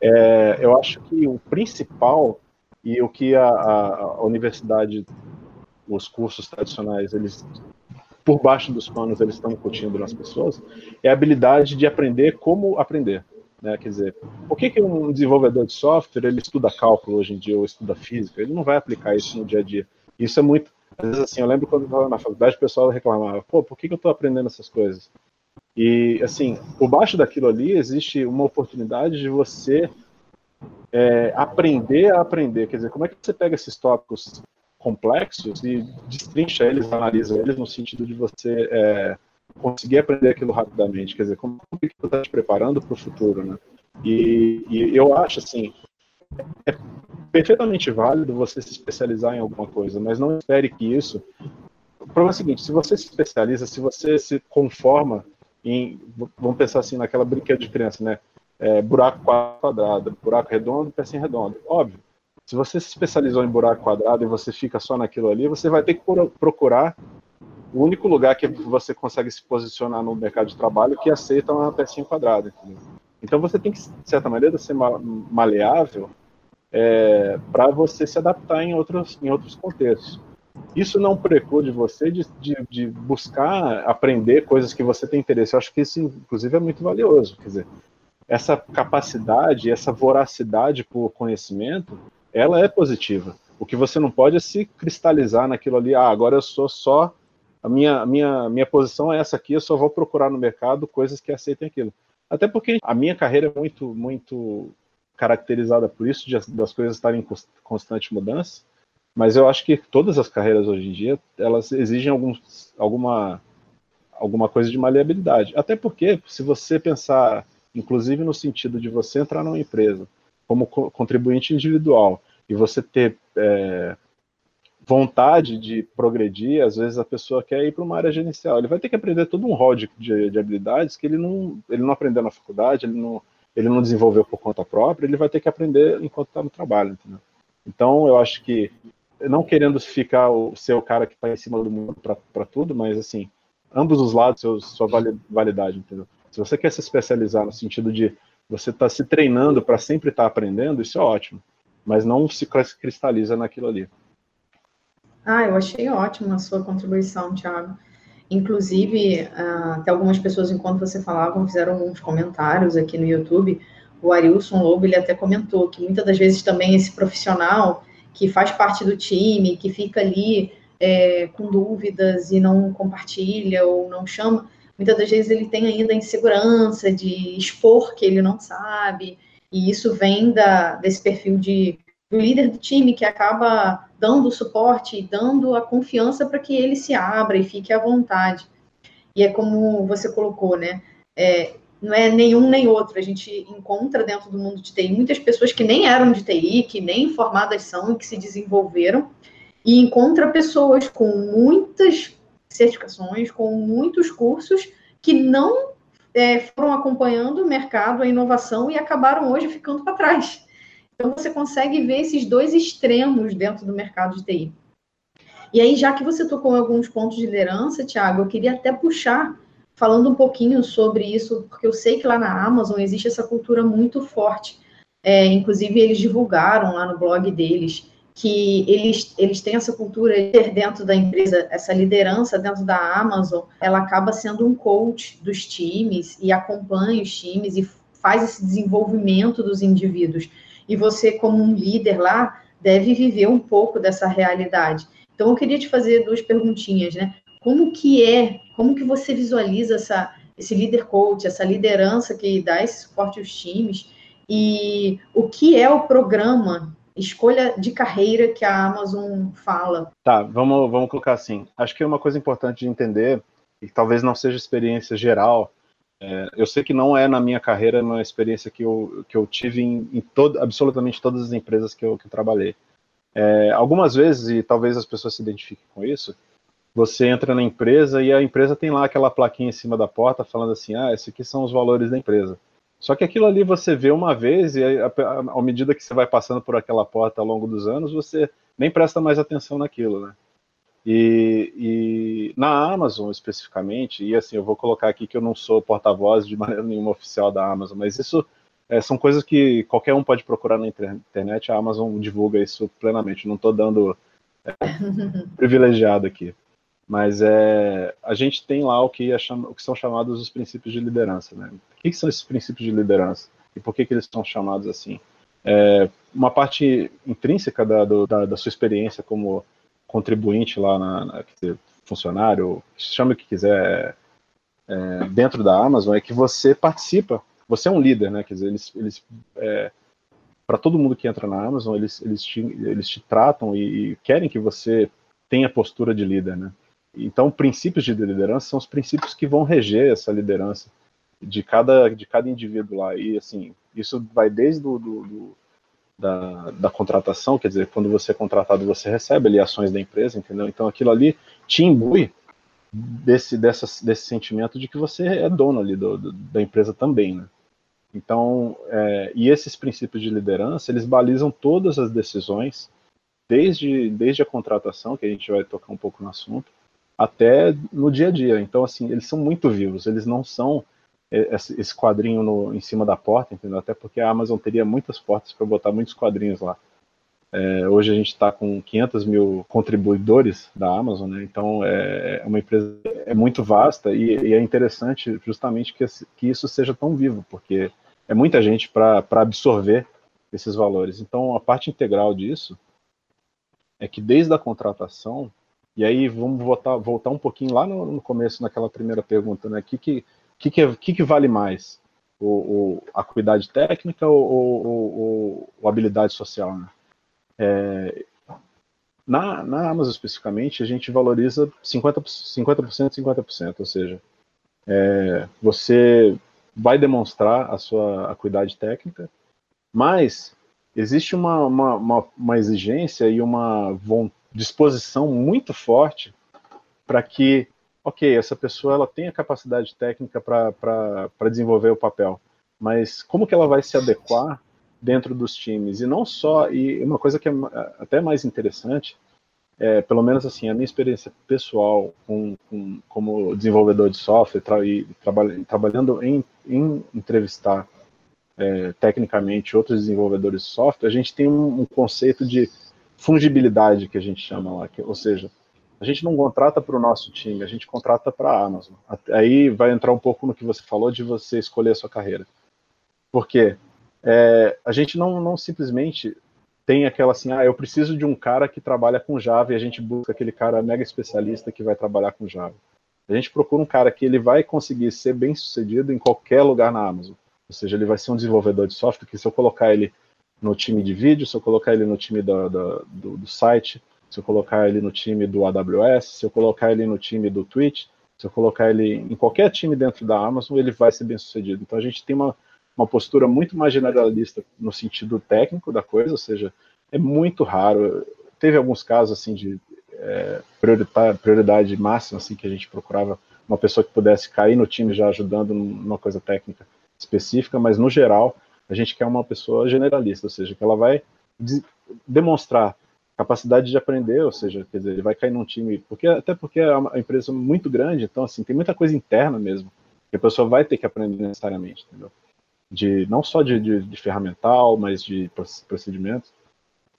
é, eu acho que o principal e o que a, a, a universidade os cursos tradicionais, eles por baixo dos panos eles estão incutindo nas pessoas, é a habilidade de aprender como aprender. Né? Quer dizer, por que, que um desenvolvedor de software ele estuda cálculo hoje em dia ou estuda física? Ele não vai aplicar isso no dia a dia. Isso é muito. Às vezes, assim, eu lembro quando eu estava na faculdade, o pessoal reclamava: pô, por que, que eu estou aprendendo essas coisas? E, assim, por baixo daquilo ali existe uma oportunidade de você é, aprender a aprender. Quer dizer, como é que você pega esses tópicos complexos e destrincha eles, analisa eles no sentido de você é, conseguir aprender aquilo rapidamente. Quer dizer, como, que você está te preparando para o futuro, né? E, e, eu acho, assim, é perfeitamente válido você se especializar em alguma coisa, mas não espere que isso... O problema é o seguinte, se você se especializa, se você se conforma em... Vamos pensar assim, naquela brinquedo de criança, né? É, buraco quadrado, buraco redondo, pecinha redonda. Óbvio, se você se especializou em buraco quadrado e você fica só naquilo ali, você vai ter que procurar o único lugar que você consegue se posicionar no mercado de trabalho que aceita uma pecinha quadrada. Entendeu? Então você tem que, de certa maneira, ser maleável é, para você se adaptar em outros, em outros contextos. Isso não preclude você de, de, de, buscar aprender coisas que você tem interesse. Eu acho que isso, inclusive, é muito valioso. Quer dizer, essa capacidade, essa voracidade por conhecimento, ela é positiva. O que você não pode é se cristalizar naquilo ali. Ah, agora eu sou só a minha, minha, minha posição é essa aqui, eu só vou procurar no mercado coisas que aceitem aquilo. Até porque a minha carreira é muito, muito caracterizada por isso, de, das coisas estarem em constante mudança, mas eu acho que todas as carreiras hoje em dia, elas exigem alguns, alguma, alguma coisa de maleabilidade. Até porque, se você pensar, inclusive no sentido de você entrar numa empresa como contribuinte individual e você ter é, vontade de progredir, às vezes a pessoa quer ir para uma área gerencial. Ele vai ter que aprender todo um rol de, de, de, habilidades que ele não, ele não aprendeu na faculdade, ele não, ele não desenvolveu por conta própria, ele vai ter que aprender enquanto está no trabalho. Entendeu? Então, eu acho que, não querendo ficar o, ser o cara que está em cima do mundo para tudo, mas assim, ambos os lados, seu, sua validade, entendeu? Se você quer se especializar no sentido de você estar tá se treinando para sempre estar tá aprendendo, isso é ótimo, mas não se cristaliza naquilo ali. Ah, eu achei ótima a sua contribuição, Thiago. Inclusive, ah, até algumas pessoas, enquanto você falava, fizeram alguns comentários aqui no YouTube. O Arilson Lobo, ele até comentou que muitas das vezes também esse profissional que faz parte do time, que fica ali é, com dúvidas e não compartilha ou não chama, muitas das vezes ele tem ainda a insegurança de expor que ele não sabe, e isso vem da, desse perfil de do líder do time que acaba dando suporte, dando a confiança para que ele se abra e fique à vontade. E é como você colocou, né? É, não é nenhum nem outro. A gente encontra dentro do mundo de TI muitas pessoas que nem eram de TI, que nem formadas são e que se desenvolveram, e encontra pessoas com muitas certificações, com muitos cursos que não é, foram acompanhando o mercado, a inovação e acabaram hoje ficando para trás. Então, você consegue ver esses dois extremos dentro do mercado de TI. E aí, já que você tocou em alguns pontos de liderança, Tiago, eu queria até puxar, falando um pouquinho sobre isso, porque eu sei que lá na Amazon existe essa cultura muito forte. É, inclusive, eles divulgaram lá no blog deles que eles, eles têm essa cultura dentro da empresa, essa liderança dentro da Amazon, ela acaba sendo um coach dos times e acompanha os times e faz esse desenvolvimento dos indivíduos e você, como um líder lá, deve viver um pouco dessa realidade. Então, eu queria te fazer duas perguntinhas, né? Como que é, como que você visualiza essa, esse líder coach, essa liderança que dá esse suporte aos times, e o que é o programa escolha de carreira que a Amazon fala? Tá, vamos, vamos colocar assim. Acho que é uma coisa importante de entender, e talvez não seja experiência geral, é, eu sei que não é na minha carreira uma experiência que eu, que eu tive em, em todo, absolutamente todas as empresas que eu, que eu trabalhei. É, algumas vezes, e talvez as pessoas se identifiquem com isso, você entra na empresa e a empresa tem lá aquela plaquinha em cima da porta falando assim: ah, esses aqui são os valores da empresa. Só que aquilo ali você vê uma vez e à medida que você vai passando por aquela porta ao longo dos anos, você nem presta mais atenção naquilo, né? E, e, na Amazon especificamente, e assim, eu vou colocar aqui que eu não sou porta-voz de maneira nenhuma oficial da Amazon, mas isso é, são coisas que qualquer um pode procurar na internet, a Amazon divulga isso plenamente. Não estou dando é, privilegiado aqui. Mas é, a gente tem lá o que, é chama, o que são chamados os princípios de liderança. Né? O que, que, são esses princípios de liderança? E por que, que eles são chamados assim? É, uma parte intrínseca da, do, da, da, sua experiência como contribuinte lá, na, na funcionário, chame o que quiser, é, dentro da Amazon, é que você participa, você é um líder, né? Quer dizer, eles, eles é, para todo mundo que entra na Amazon, eles, eles, te, eles te tratam e, e querem que você tenha postura de líder, né? Então, princípios de liderança são os princípios que vão reger essa liderança de cada, de cada indivíduo lá. E, assim, isso vai desde do, do, do da, da, contratação, quer dizer, quando você é contratado, você recebe ali ações da empresa, entendeu? Então, aquilo ali te imbui desse, dessa, desse sentimento de que você é dono ali do, do, da empresa também, né? Então, é, e esses princípios de liderança, eles balizam todas as decisões, desde, desde a contratação, que a gente vai tocar um pouco no assunto, até no dia a dia. Então, assim, eles são muito vivos, eles não são esse quadrinho no, em cima da porta, entendeu? Até porque a Amazon teria muitas portas para botar muitos quadrinhos lá. É, hoje a gente está com 500 mil contribuidores da Amazon, né? então é, é uma empresa é muito vasta e, e é interessante justamente que, que, isso seja tão vivo, porque é muita gente para absorver esses valores. Então a parte integral disso é que desde a contratação e aí vamos voltar, voltar um pouquinho lá no, no começo, naquela primeira pergunta, né? O que, que, que, que, que vale mais? O, o, a acuidade técnica ou, ou, ou, a habilidade social? Né? É, na, na Amazon especificamente, a gente valoriza 50%, 50%, 50%, ou seja, é, você vai demonstrar a sua acuidade técnica, mas existe uma, uma, uma, uma exigência e uma disposição muito forte para que, ok, essa pessoa ela tem a capacidade técnica para desenvolver o papel, mas como que ela vai se adequar dentro dos times? E não só, e uma coisa que é até mais interessante, é, pelo menos assim, a minha experiência pessoal com, com como desenvolvedor de software tra e trabalhando em, em entrevistar é, tecnicamente outros desenvolvedores de software, a gente tem um, um conceito de fungibilidade que a gente chama lá, que, ou seja, a gente não contrata para o nosso time, a gente contrata para a Amazon. Aí vai entrar um pouco no que você falou de você escolher a sua carreira. Porque é, a gente não, não simplesmente tem aquela assim, ah, eu preciso de um cara que trabalha com Java e a gente busca aquele cara mega especialista que vai trabalhar com Java. A gente procura um cara que ele vai conseguir ser bem sucedido em qualquer lugar na Amazon. Ou seja, ele vai ser um desenvolvedor de software que se eu colocar ele no time de vídeo, se eu colocar ele no time do, do, do, site, se eu colocar ele no time do AWS, se eu colocar ele no time do Twitch, se eu colocar ele em qualquer time dentro da Amazon, ele vai ser bem sucedido. Então a gente tem uma, uma postura muito mais generalista no sentido técnico da coisa, ou seja, é muito raro. Teve alguns casos assim de é, prioridade, máxima assim que a gente procurava uma pessoa que pudesse cair no time já ajudando numa coisa técnica específica, mas no geral a gente quer uma pessoa generalista, ou seja, que ela vai de demonstrar capacidade de aprender, ou seja, quer dizer, ele vai cair num time, porque até porque é uma empresa muito grande, então assim, tem muita coisa interna mesmo, que a pessoa vai ter que aprender necessariamente, entendeu? De, não só de, de, de ferramental, mas de procedimentos.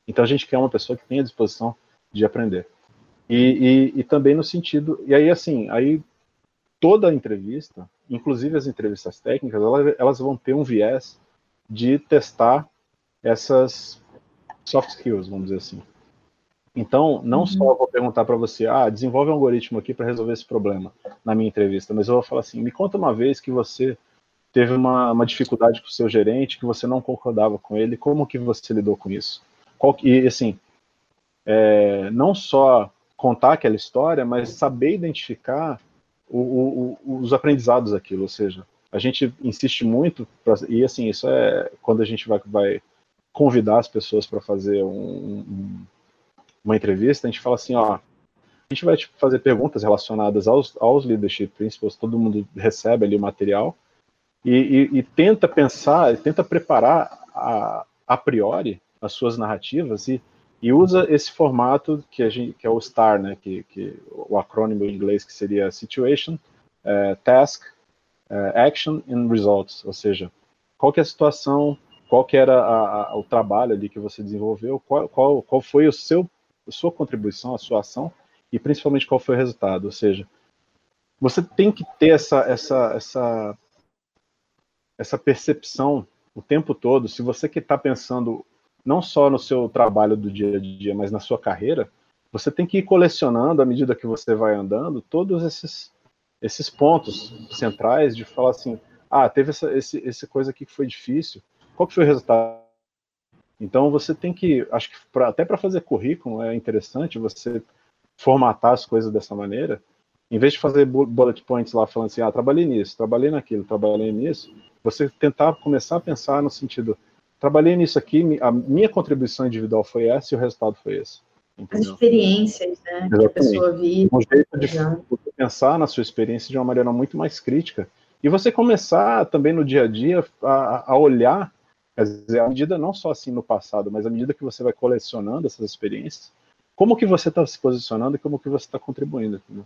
Então a gente quer uma pessoa que tenha disposição de aprender. E, e, e também no sentido, e aí assim, aí toda a entrevista, inclusive as entrevistas técnicas, elas, elas vão ter um viés de testar essas soft skills, vamos dizer assim. Então, não uhum. só vou perguntar para você, ah, desenvolve um algoritmo aqui para resolver esse problema na minha entrevista, mas eu vou falar assim, me conta uma vez que você teve uma, uma dificuldade com o seu gerente, que você não concordava com ele, como que você lidou com isso? Qual, e assim, é, não só contar aquela história, mas saber identificar o, o, o, os aprendizados daquilo, ou seja, a gente insiste muito, pra, e assim, isso é quando a gente vai, vai convidar as pessoas para fazer um, um, uma entrevista, a gente fala assim, ó, a gente vai tipo, fazer perguntas relacionadas aos, aos leadership principles, todo mundo recebe ali o material, e, e, e tenta pensar, tenta preparar a, a priori as suas narrativas e, e usa esse formato que, a gente, que é o STAR, né, que, que o acrônimo em inglês que seria Situation, é, Task, uh, action and results, ou seja, qual que é a situação, qual que era a, a, o trabalho ali que você desenvolveu, qual, qual, qual foi o seu sua contribuição, a sua ação e principalmente qual foi o resultado. Ou seja, você tem que ter essa, essa, essa, essa percepção o tempo todo. Se você que está pensando não só no seu trabalho do dia a dia, mas na sua carreira, você tem que ir colecionando à medida que você vai andando todos esses esses pontos centrais de falar assim, ah, teve essa esse, esse coisa aqui que foi difícil, qual que foi o resultado? Então você tem que, acho que pra, até para fazer currículo é interessante você formatar as coisas dessa maneira, em vez de fazer bullet points lá falando assim, ah, trabalhei nisso, trabalhei naquilo, trabalhei nisso, você tentar começar a pensar no sentido, trabalhei nisso aqui, a minha contribuição individual foi essa e o resultado foi esse. Entendeu? As experiências, né, Exatamente. que a pessoa vive. Um jeito de pensar na sua experiência de uma maneira muito mais crítica. E você começar também no dia a dia a, a olhar, dizer, à medida não só assim no passado, mas à medida que você vai colecionando essas experiências, como que você está se posicionando e como que você está contribuindo. Entendeu?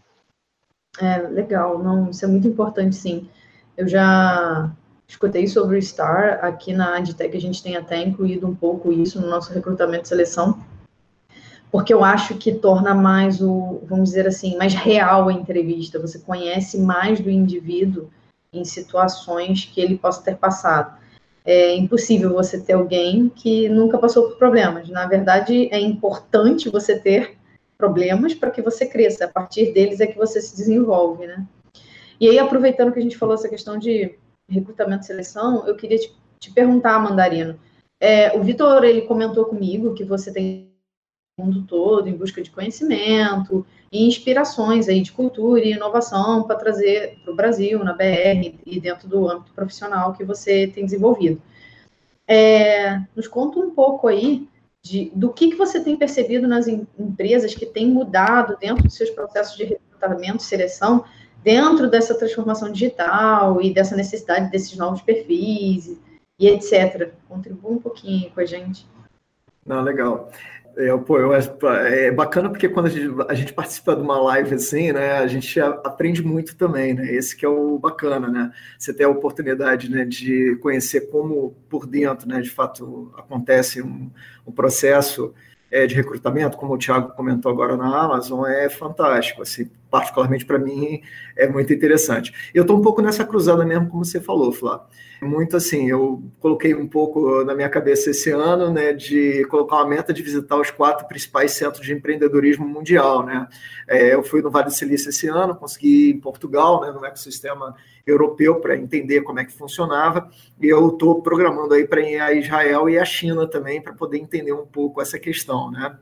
É, legal, não, isso é muito importante, sim. Eu já escutei sobre o STAR, aqui na Adtech a gente tem até incluído um pouco isso no nosso recrutamento e seleção, porque eu acho que torna mais o, vamos dizer assim, mais real a entrevista, você conhece mais do indivíduo em situações que ele possa ter passado. É impossível você ter alguém que nunca passou por problemas. Na verdade, é importante você ter problemas para que você cresça. A partir deles é que você se desenvolve, né? E aí, aproveitando que a gente falou essa questão de recrutamento e seleção, eu queria te, te perguntar, Mandarino. É, o Vitor, ele comentou comigo que você tem mundo todo em busca de conhecimento e inspirações aí de cultura e inovação para trazer para o Brasil, na BR e dentro do âmbito profissional que você tem desenvolvido. É, nos conta um pouco aí de, do que, que você tem percebido nas em, empresas que têm mudado dentro dos seus processos de recrutamento, seleção, dentro dessa transformação digital e dessa necessidade desses novos perfis e, e etc. Contribua um pouquinho com a gente. Não, legal. É, pô, eu, é bacana porque quando a gente, a gente, participa de uma live assim, né, a gente aprende muito também, né? Esse que é o bacana, né? Você tem a oportunidade, né, de conhecer como por dentro, né, de fato acontece um, um processo é, de recrutamento, como o Thiago comentou agora na Amazon, é fantástico. Assim, particularmente para mim, é muito interessante. Eu estou um pouco nessa cruzada mesmo, como você falou, Flá. Muito assim, eu coloquei um pouco na minha cabeça esse ano, né, de colocar uma meta de visitar os quatro principais centros de empreendedorismo mundial, né. É, eu fui no Vale do Silício esse ano, consegui em Portugal, né, no ecossistema europeu, para entender como é que funcionava, e eu estou programando aí para ir a Israel e a China também, para poder entender um pouco essa questão, né.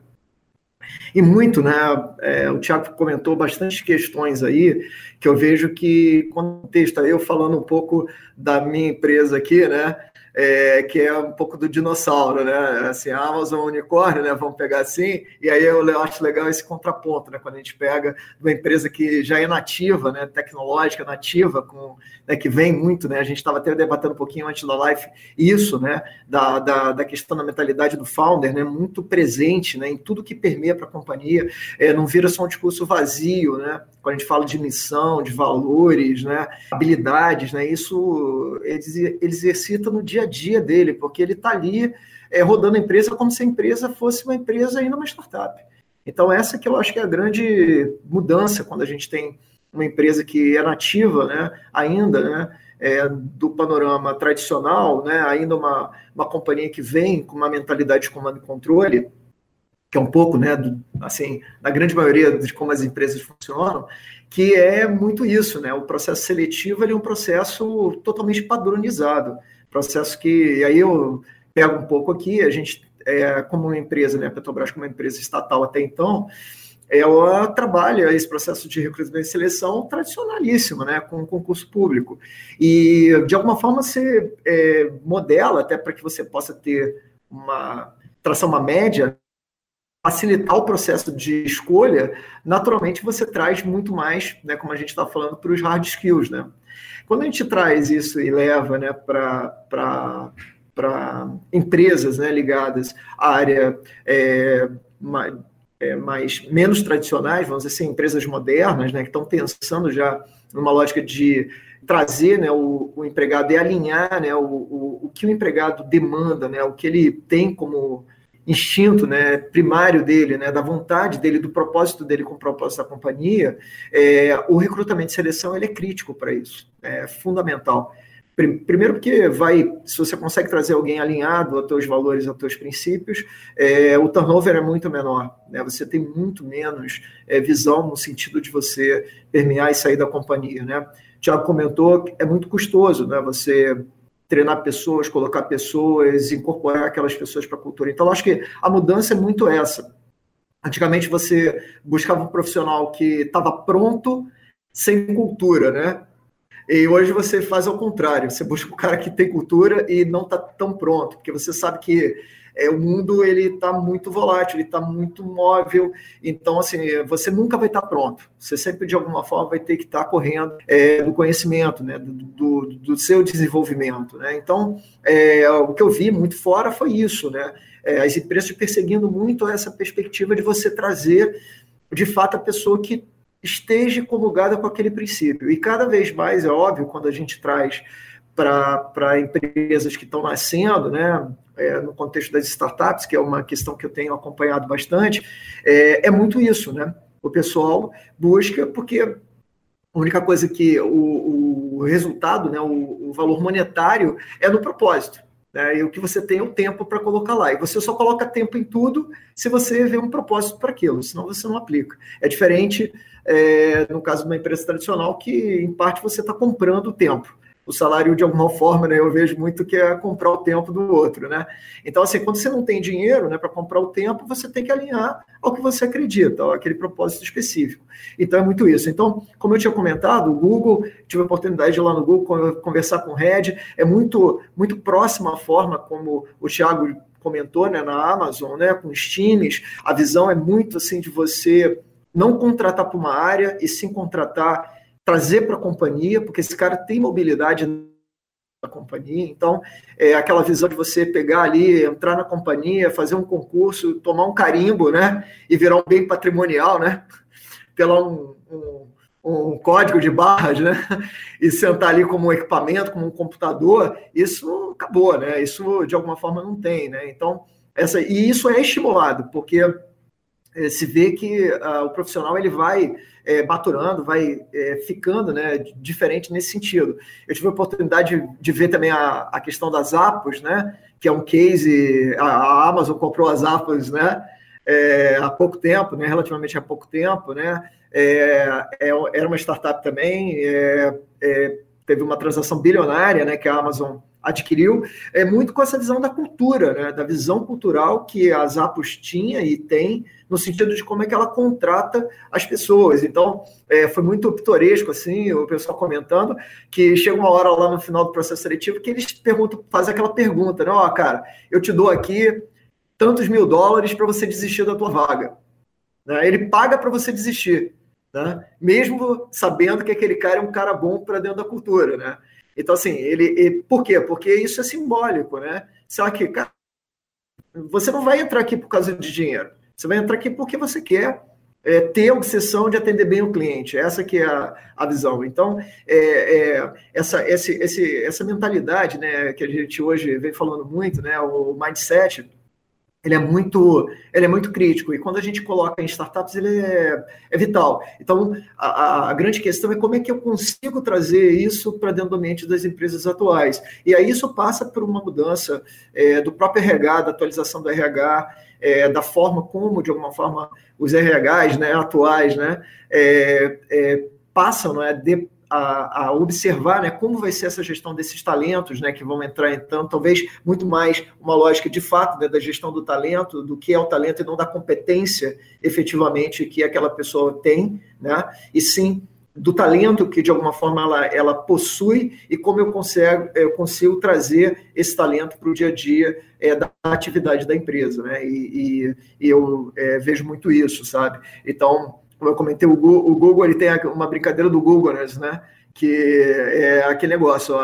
E muito, né? É, o Tiago comentou bastante questões aí que eu vejo que, contexto, eu falando um pouco da minha empresa aqui, né? É, que é um pouco do dinossauro, né? Assim, a Amazon unicórnio, né? Vamos pegar assim, e aí eu acho legal esse contraponto, né? Quando a gente pega uma empresa que já é nativa, né? Tecnológica, nativa, com, né? que vem muito, né? A gente estava até debatendo um pouquinho antes da live isso, né? Da, da, da, questão da mentalidade do founder, né? Muito presente, né? Em tudo que permeia para a companhia, é, não vira só um discurso vazio, né? Quando a gente fala de missão, de valores, né? Habilidades, né? Isso ele, ele exercita no dia a dia dele, porque ele está ali é, rodando a empresa como se a empresa fosse uma empresa ainda uma startup. Então, essa que eu acho que é a grande mudança quando a gente tem uma empresa que é nativa né, ainda, né, é, do panorama tradicional, né, ainda uma, uma companhia que vem com uma mentalidade de comando e controle, que é um pouco, né, do, assim, na grande maioria de como as empresas funcionam, que é muito isso, né, o processo seletivo é um processo totalmente padronizado. Processo que, aí eu pego um pouco aqui, a gente, é, como empresa, né, a Petrobras como uma empresa estatal até então, ela trabalha esse processo de recrutamento e seleção tradicionalíssimo, né, com concurso público. E, de alguma forma, você é, modela, até para que você possa ter uma, traçar uma média, facilitar o processo de escolha, naturalmente você traz muito mais, né, como a gente está falando, para os hard skills, né? Quando a gente traz isso e leva né, para empresas né, ligadas à área é, mais, é, mais, menos tradicionais, vamos dizer assim, empresas modernas, né, que estão pensando já numa lógica de trazer né, o, o empregado e alinhar né, o, o, o que o empregado demanda, né, o que ele tem como instinto né, primário dele, né, da vontade dele, do propósito dele com o propósito da companhia, é, o recrutamento e seleção ele é crítico para isso, é fundamental. Primeiro porque vai, se você consegue trazer alguém alinhado aos teus valores, aos teus princípios, é, o turnover é muito menor. Né? Você tem muito menos é, visão no sentido de você permear e sair da companhia. Né? Tiago comentou que é muito custoso né? você treinar pessoas, colocar pessoas, incorporar aquelas pessoas para a cultura. Então, acho que a mudança é muito essa. Antigamente você buscava um profissional que estava pronto sem cultura, né? E hoje você faz ao contrário, você busca o cara que tem cultura e não está tão pronto, porque você sabe que é, o mundo ele está muito volátil, ele está muito móvel, então assim você nunca vai estar tá pronto. Você sempre de alguma forma vai ter que estar tá correndo é, do conhecimento, né, do, do, do, seu desenvolvimento, né. Então é, o que eu vi muito fora foi isso, né. É, as empresas perseguindo muito essa perspectiva de você trazer de fato a pessoa que esteja comulgada com aquele princípio. E cada vez mais, é óbvio, quando a gente traz para empresas que estão nascendo, né, é, no contexto das startups, que é uma questão que eu tenho acompanhado bastante, é, é muito isso, né? O pessoal busca, porque a única coisa que o, o resultado, né, o, o, valor monetário é no propósito. Né, e o que você tem é o tempo para colocar lá. E você só coloca tempo em tudo se você vê um propósito para aquilo, senão você não aplica. É diferente, é, no caso de uma empresa tradicional, que em parte você está comprando o tempo o salário de alguma forma, né? Eu vejo muito que é comprar o tempo do outro, né? Então, assim, quando você não tem dinheiro, né, para comprar o tempo, você tem que alinhar ao que você acredita, ao aquele propósito específico. Então, é muito isso. Então, como eu tinha comentado, o Google, tive a oportunidade de ir lá no Google conversar com o Red, é muito, muito próxima a forma como o Thiago comentou, né, na Amazon, né, com os times, a visão é muito assim de você não contratar para uma área e sim contratar trazer para a companhia, porque esse cara tem mobilidade na companhia. Então, é aquela visão de você pegar ali, entrar na companhia, fazer um concurso, tomar um carimbo, né? E virar um bem patrimonial, né? Pela um, um, um código de barras, né? E sentar ali como um equipamento, como um computador, isso acabou, né? Isso de alguma forma não tem, né? Então, essa, e isso é estimulado, porque é, se vê que uh, o profissional ele vai é, maturando, vai é, ficando né, diferente nesse sentido. Eu tive a oportunidade de, de ver também a, a, questão das APOS, né, que é um case, a, a Amazon comprou as APOS né, é, há pouco tempo, né, relativamente há pouco tempo, né, é, é, era uma startup também, teve uma transação bilionária né, que a Amazon adquiriu, é muito com essa visão da cultura, né, da visão cultural que a Zappos tinha e tem, no sentido de como é que ela contrata as pessoas. Então, é, foi muito pitoresco, assim, o pessoal comentando, que chega uma hora lá no final do processo seletivo que eles perguntam, fazem aquela pergunta, né, ó, oh, cara, eu te dou aqui tantos mil dólares para você desistir da tua vaga. Né? Ele paga para você desistir, né? mesmo sabendo que aquele cara é um cara bom para dentro da cultura, né? Então, assim, ele, ele, por quê? Porque isso é simbólico, né? Só que, cara, você não vai entrar aqui por causa de dinheiro. Você vai entrar aqui porque você quer é, ter a obsessão de atender bem o cliente. Essa que é a, a visão. Então, é, é, essa, esse, esse, essa mentalidade né, que a gente hoje vem falando muito, né, o mindset, ele é muito ele é muito crítico. E quando a gente coloca em startups ele é, é vital. Então a, a, grande questão é como é que eu consigo trazer isso para dentro do ambiente das empresas atuais. E aí isso passa por uma mudança é, do próprio RH da atualização do RH é, da forma como de alguma forma os RHs né, atuais né, é, é, passam não é, de, a, a, observar né, como vai ser essa gestão desses talentos né, que vão entrar, então, talvez muito mais uma lógica de fato né, da gestão do talento, do que é o talento e não da competência efetivamente que aquela pessoa tem, né, e sim do talento que de alguma forma ela, ela possui e como eu consigo, eu consigo trazer esse talento para o dia a dia é, da atividade da empresa, né? E, e, e eu é, vejo muito isso, sabe? Então, como eu comentei, o Google, o Google ele tem uma brincadeira do Google, né? Que é aquele negócio,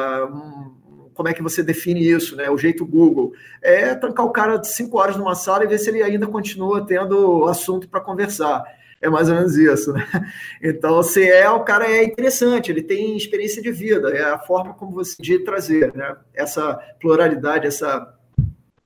como é que você define isso, né? O jeito Google. É trancar o cara cinco horas numa sala e ver se ele ainda continua tendo assunto para conversar. É mais ou menos isso, né? Então, se é, o cara é interessante, ele tem experiência de vida, é a forma como você de trazer, né? Essa pluralidade, essa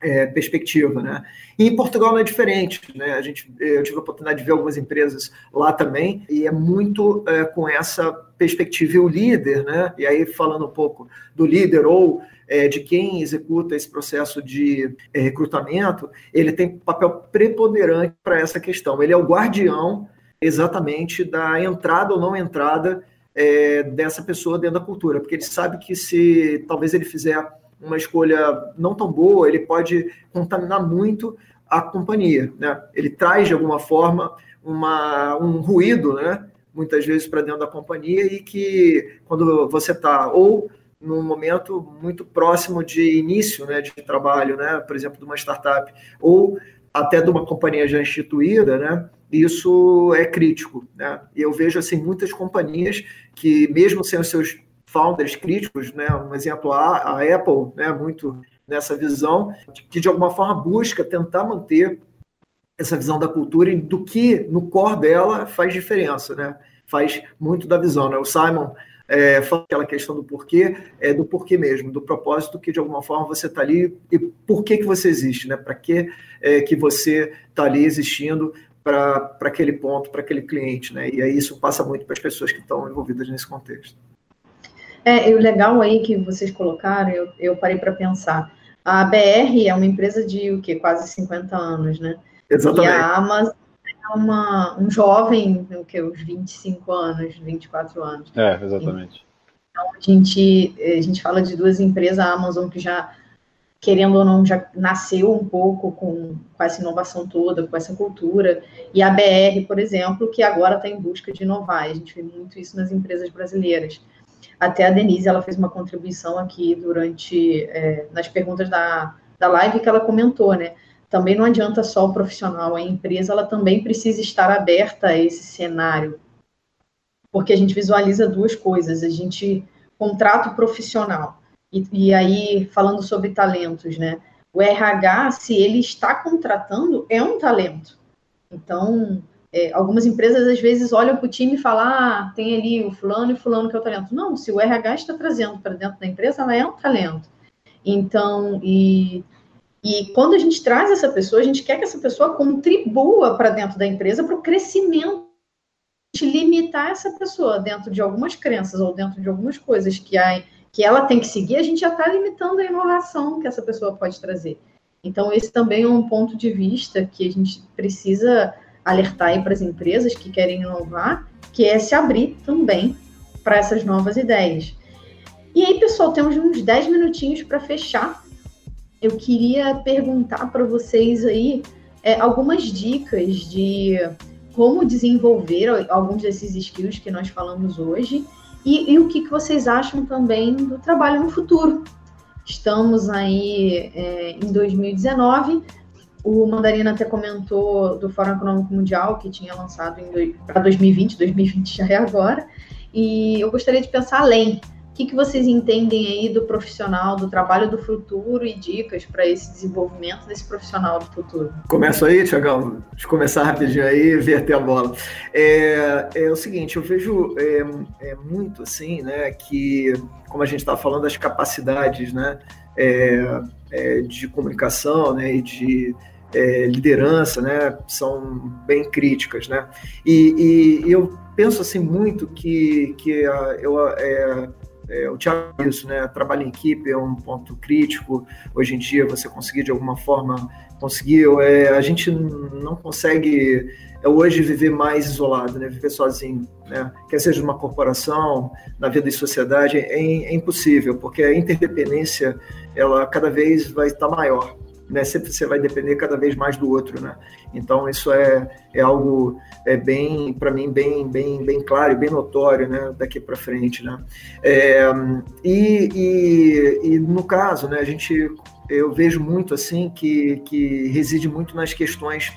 é, perspectiva, né? E em Portugal não é diferente, né? A gente, eu tive a oportunidade de ver algumas empresas lá também e é muito é, com essa perspectiva e o líder, né? E aí falando um pouco do líder ou é, de quem executa esse processo de é, recrutamento, ele tem papel preponderante para essa questão. Ele é o guardião exatamente da entrada ou não entrada é, dessa pessoa dentro da cultura, porque ele sabe que se talvez ele fizer uma escolha não tão boa, ele pode contaminar muito a companhia. Né? Ele traz, de alguma forma, uma, um ruído, né? muitas vezes, para dentro da companhia e que, quando você está ou num momento muito próximo de início né, de trabalho, né, por exemplo, de uma startup, ou até de uma companhia já instituída, né, isso é crítico. Né? E eu vejo assim muitas companhias que, mesmo sem os seus founders críticos, né? Um exemplo, a, a Apple, né? Muito nessa visão, que de alguma forma busca tentar manter essa visão da cultura e do que no core dela faz diferença, né? Faz muito da visão, né? O Simon é, fala aquela questão do porquê, é do porquê mesmo, do propósito que de alguma forma você está ali e por que que você existe, né? Para que é, que você está ali existindo para aquele ponto, para aquele cliente, né? E aí isso passa muito para as pessoas que estão envolvidas nesse contexto. É, e o legal aí que vocês colocaram, eu, eu parei para pensar. A BR é uma empresa de o quê? Quase 50 anos, né? Exatamente. E a Amazon é uma, um jovem, o quê? Uns 25 anos, 24 anos. É, exatamente. Então, a gente, a gente fala de duas empresas, a Amazon que já, querendo ou não, já nasceu um pouco com, com essa inovação toda, com essa cultura, e a BR, por exemplo, que agora está em busca de inovar. A gente vê muito isso nas empresas brasileiras. Até a Denise, ela fez uma contribuição aqui durante, é, nas perguntas da, da live que ela comentou, né? Também não adianta só o profissional, a empresa, ela também precisa estar aberta a esse cenário, porque a gente visualiza duas coisas, a gente contrata o profissional, e, e aí, falando sobre talentos, né? O RH, se ele está contratando, é um talento. Então, é, algumas empresas às vezes olham para o time e falam, ah, tem ali o fulano e fulano que é o talento. Não, se o RH está trazendo para dentro da empresa, ela é um talento. Então, e, e quando a gente traz essa pessoa, a gente quer que essa pessoa contribua para dentro da empresa para o crescimento. Limitar essa pessoa dentro de algumas crenças ou dentro de algumas coisas que, há, que ela tem que seguir, a gente já está limitando a inovação que essa pessoa pode trazer. Então, esse também é um ponto de vista que a gente precisa alertar para as empresas que querem inovar, que é se abrir também para essas novas ideias. E aí, pessoal, temos uns 10 minutinhos para fechar. Eu queria perguntar para vocês aí é, algumas dicas de como desenvolver alguns desses skills que nós falamos hoje e, e o que, que vocês acham também do trabalho no futuro. Estamos aí é, em 2019, o Mandarina até comentou do Fórum Econômico Mundial, que tinha lançado para 2020, 2020 já é agora, e eu gostaria de pensar além. O que, que vocês entendem aí do profissional, do trabalho do futuro e dicas para esse desenvolvimento desse profissional do futuro? Começo aí, Tiagão. Deixa eu começar rapidinho aí e verter a bola. É, é o seguinte, eu vejo é, é muito assim, né, que, como a gente está falando, das capacidades, né, é, é, de comunicação, né, e de é, liderança, né, são bem críticas, né, e, e, eu penso assim muito que, que a, eu, é, é, o Thiago isso, né, trabalho em equipe é um ponto crítico, hoje em dia você conseguir de alguma forma, conseguir, é, a gente não consegue é hoje viver mais isolado, né, viver sozinho, né, quer seja numa corporação, na vida em sociedade, é, é impossível, porque a interdependência, ela cada vez vai estar maior, né? Sempre você vai depender cada vez mais do outro, né? Então isso é, é algo é bem, para mim, bem, bem, bem claro e bem notório, né? Daqui para frente, né? É, e, e, e, no caso, né? A gente, eu vejo muito assim que, que reside muito nas questões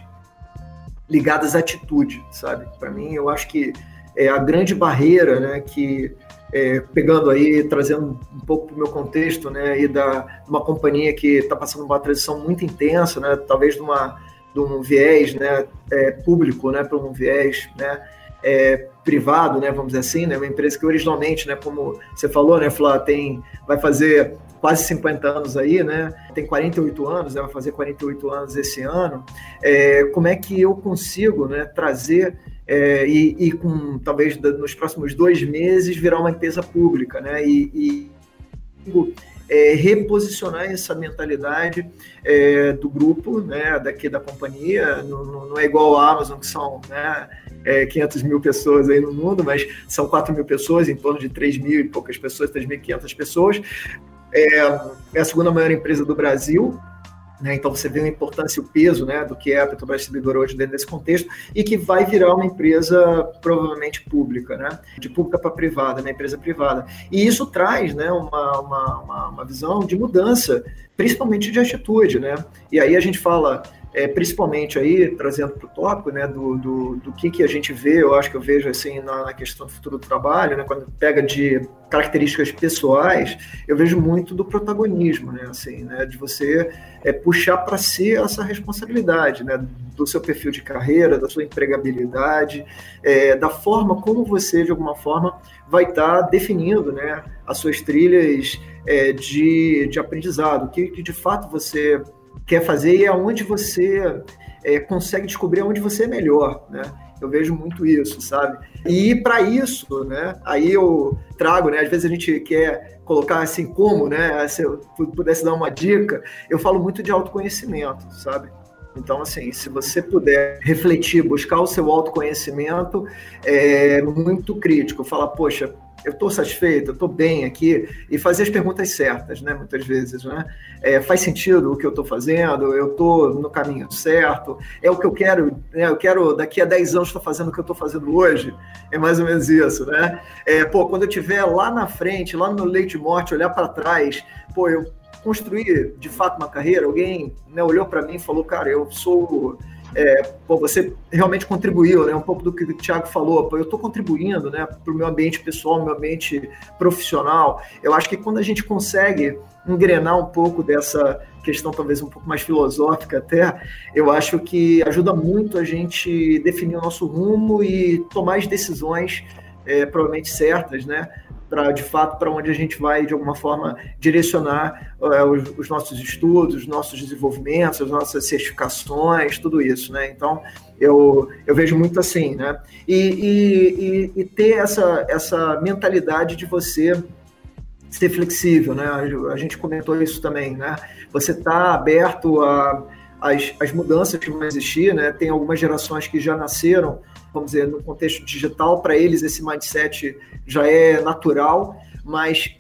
ligadas à atitude, sabe? Para mim, eu acho que é a grande barreira, né? Que é, pegando aí, trazendo um pouco para o meu contexto, né, e da uma companhia que está passando uma transição muito intensa, né, talvez de, uma, de um viés, né, é, público, né, para um viés, né, é, privado, né, vamos dizer assim, né, uma empresa que originalmente, né, como você falou, né, Flá, tem, vai fazer quase 50 anos aí, né, tem 48 anos, né, vai fazer 48 anos esse ano, é, como é que eu consigo, né, trazer é, e, e, com talvez nos próximos dois meses virar uma empresa pública, né, e, e é, reposicionar essa mentalidade é, do grupo, né, daqui da companhia, não, não, é igual a Amazon, que são né, é, 500 mil pessoas aí no mundo, mas são 4 mil pessoas, em torno de 3 mil e poucas pessoas, 3.500 pessoas. É, é a segunda maior empresa do Brasil, né? Então você vê a importância e o peso né, do que é a Petrobras Distribuidora hoje dentro desse contexto e que vai virar uma empresa provavelmente pública, né? de pública para privada, né? empresa privada. E isso traz né, uma, uma, uma, visão de mudança, principalmente de atitude. Né? E aí a gente fala é, principalmente aí, trazendo para o tópico, né, do, do, do, que, que a gente vê, eu acho que eu vejo assim na, na, questão do futuro do trabalho, né, quando pega de características pessoais, eu vejo muito do protagonismo, né, assim, né, de você é, puxar para si essa responsabilidade, né, do seu perfil de carreira, da sua empregabilidade, é, da forma como você, de alguma forma, vai estar tá definindo, né, as suas trilhas é, de, de aprendizado, que, que de fato você quer fazer e aonde você é, consegue descobrir aonde você é melhor, né? Eu vejo muito isso, sabe? E para isso, né? Aí eu trago, né? Às vezes a gente quer colocar assim como, né? Se eu pudesse dar uma dica, eu falo muito de autoconhecimento, sabe? Então, assim, se você puder refletir, buscar o seu autoconhecimento, é muito crítico. Falar, poxa, eu estou satisfeito, eu estou bem aqui, e fazer as perguntas certas, né? Muitas vezes, né? É, faz sentido o que eu estou fazendo? Eu estou no caminho certo? É o que eu quero, né? Eu quero, daqui a 10 anos, estar fazendo o que eu estou fazendo hoje? É mais ou menos isso, né? É, pô, quando eu estiver lá na frente, lá no leite morte, olhar para trás, pô, eu construir de fato uma carreira, alguém né, olhou para mim e falou, cara, eu sou é, pô, você realmente contribuiu, né? Um pouco do que o Thiago falou, pô, eu estou contribuindo, né, para o meu ambiente pessoal, meu ambiente profissional. Eu acho que quando a gente consegue engrenar um pouco dessa questão, talvez um pouco mais filosófica até, eu acho que ajuda muito a gente definir o nosso rumo e tomar as decisões é, provavelmente certas, né? Para de fato para onde a gente vai de alguma forma direcionar uh, os, os, nossos estudos, os nossos desenvolvimentos, as nossas certificações, tudo isso, né? Então eu, eu vejo muito assim, né? E, e, e, e ter essa, essa mentalidade de você ser flexível, né? A gente comentou isso também, né? Você está aberto a as, as mudanças que vão existir, né? Tem algumas gerações que já nasceram vamos dizer, no contexto digital, para eles esse mindset já é natural, mas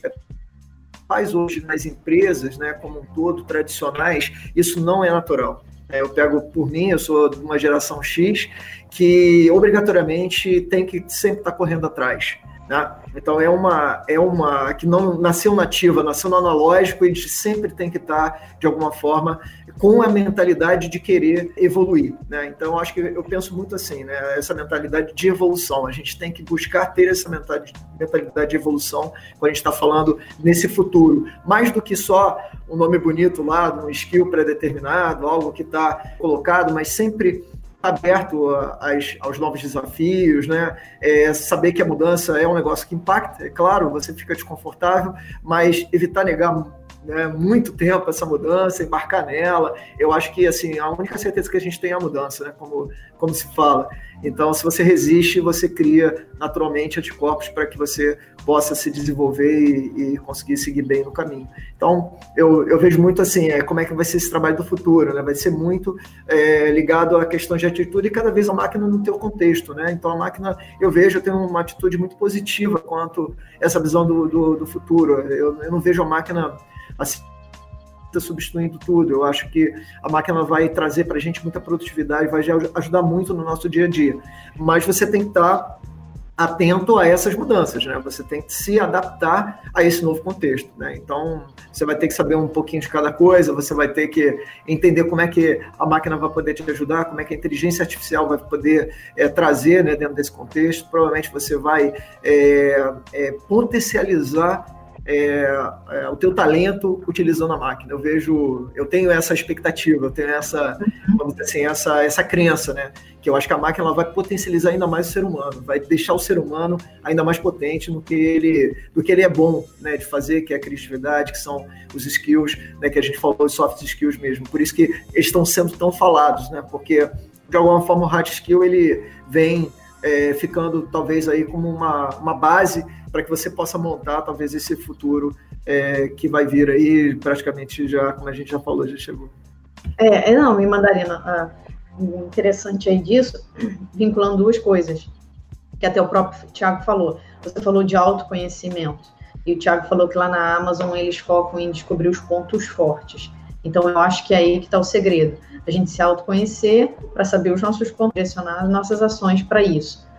faz hoje nas empresas, né, como um todo, tradicionais, isso não é natural. É, eu pego por mim, eu sou de uma geração X que obrigatoriamente tem que sempre estar tá correndo atrás. Né? Então é uma é uma que não nasceu nativa, nasceu no analógico e sempre tem que estar de alguma forma com a mentalidade de querer evoluir, né? Então acho que eu penso muito assim, né? Essa mentalidade de evolução, a gente tem que buscar ter essa mentalidade, de evolução quando a gente está falando nesse futuro, mais do que só um nome bonito lá, um skill pré-determinado, algo que está colocado, mas sempre aberto aos novos desafios, né? É, saber que a mudança é um negócio que impacta, é claro, você fica desconfortável, mas evitar negar né, muito tempo essa mudança, embarcar nela. Eu acho que assim a única certeza que a gente tem é a mudança, né? Como, como se fala. Então, se você resiste, você cria naturalmente anticorpos para que você possa se desenvolver e, e, conseguir seguir bem no caminho. Então, eu, eu vejo muito assim, é, como é que vai ser esse trabalho do futuro, né? Vai ser muito é, ligado à questão de atitude e cada vez a máquina no teu contexto, né? Então, a máquina, eu vejo, tenho uma atitude muito positiva quanto essa visão do, do, do futuro. Eu, eu não vejo a máquina assim, substituindo tudo. Eu acho que a máquina vai trazer para a gente muita produtividade, vai ajudar muito no nosso dia a dia. Mas você tem que estar atento a essas mudanças, né? Você tem que se adaptar a esse novo contexto, né? Então, você vai ter que saber um pouquinho de cada coisa, você vai ter que entender como é que a máquina vai poder te ajudar, como é que a inteligência artificial vai poder é, trazer né, dentro desse contexto. Provavelmente você vai é, é, potencializar é, é, o teu talento utilizando a máquina. Eu vejo, eu tenho essa expectativa, eu tenho essa, vamos dizer assim, essa, essa crença, né? Que eu acho que a máquina ela vai potencializar ainda mais o ser humano, vai deixar o ser humano ainda mais potente no que ele, do que ele é bom, né? De fazer, que é a criatividade, que são os skills, né? Que a gente falou, os soft skills mesmo. Por isso que eles estão sendo tão falados, né? Porque de alguma forma o hard skill ele vem é, ficando talvez aí como uma, uma base para que você possa montar talvez esse futuro é, que vai vir aí praticamente já, como a gente já falou, já chegou. É, é não, e Mandarina, ah, interessante aí disso, vinculando duas coisas, que até o próprio Tiago falou. Você falou de autoconhecimento, e o Tiago falou que lá na Amazon eles focam em descobrir os pontos fortes. Então eu acho que é aí que está o segredo. A gente se autoconhecer para saber os nossos pontos, direcionar as nossas ações para isso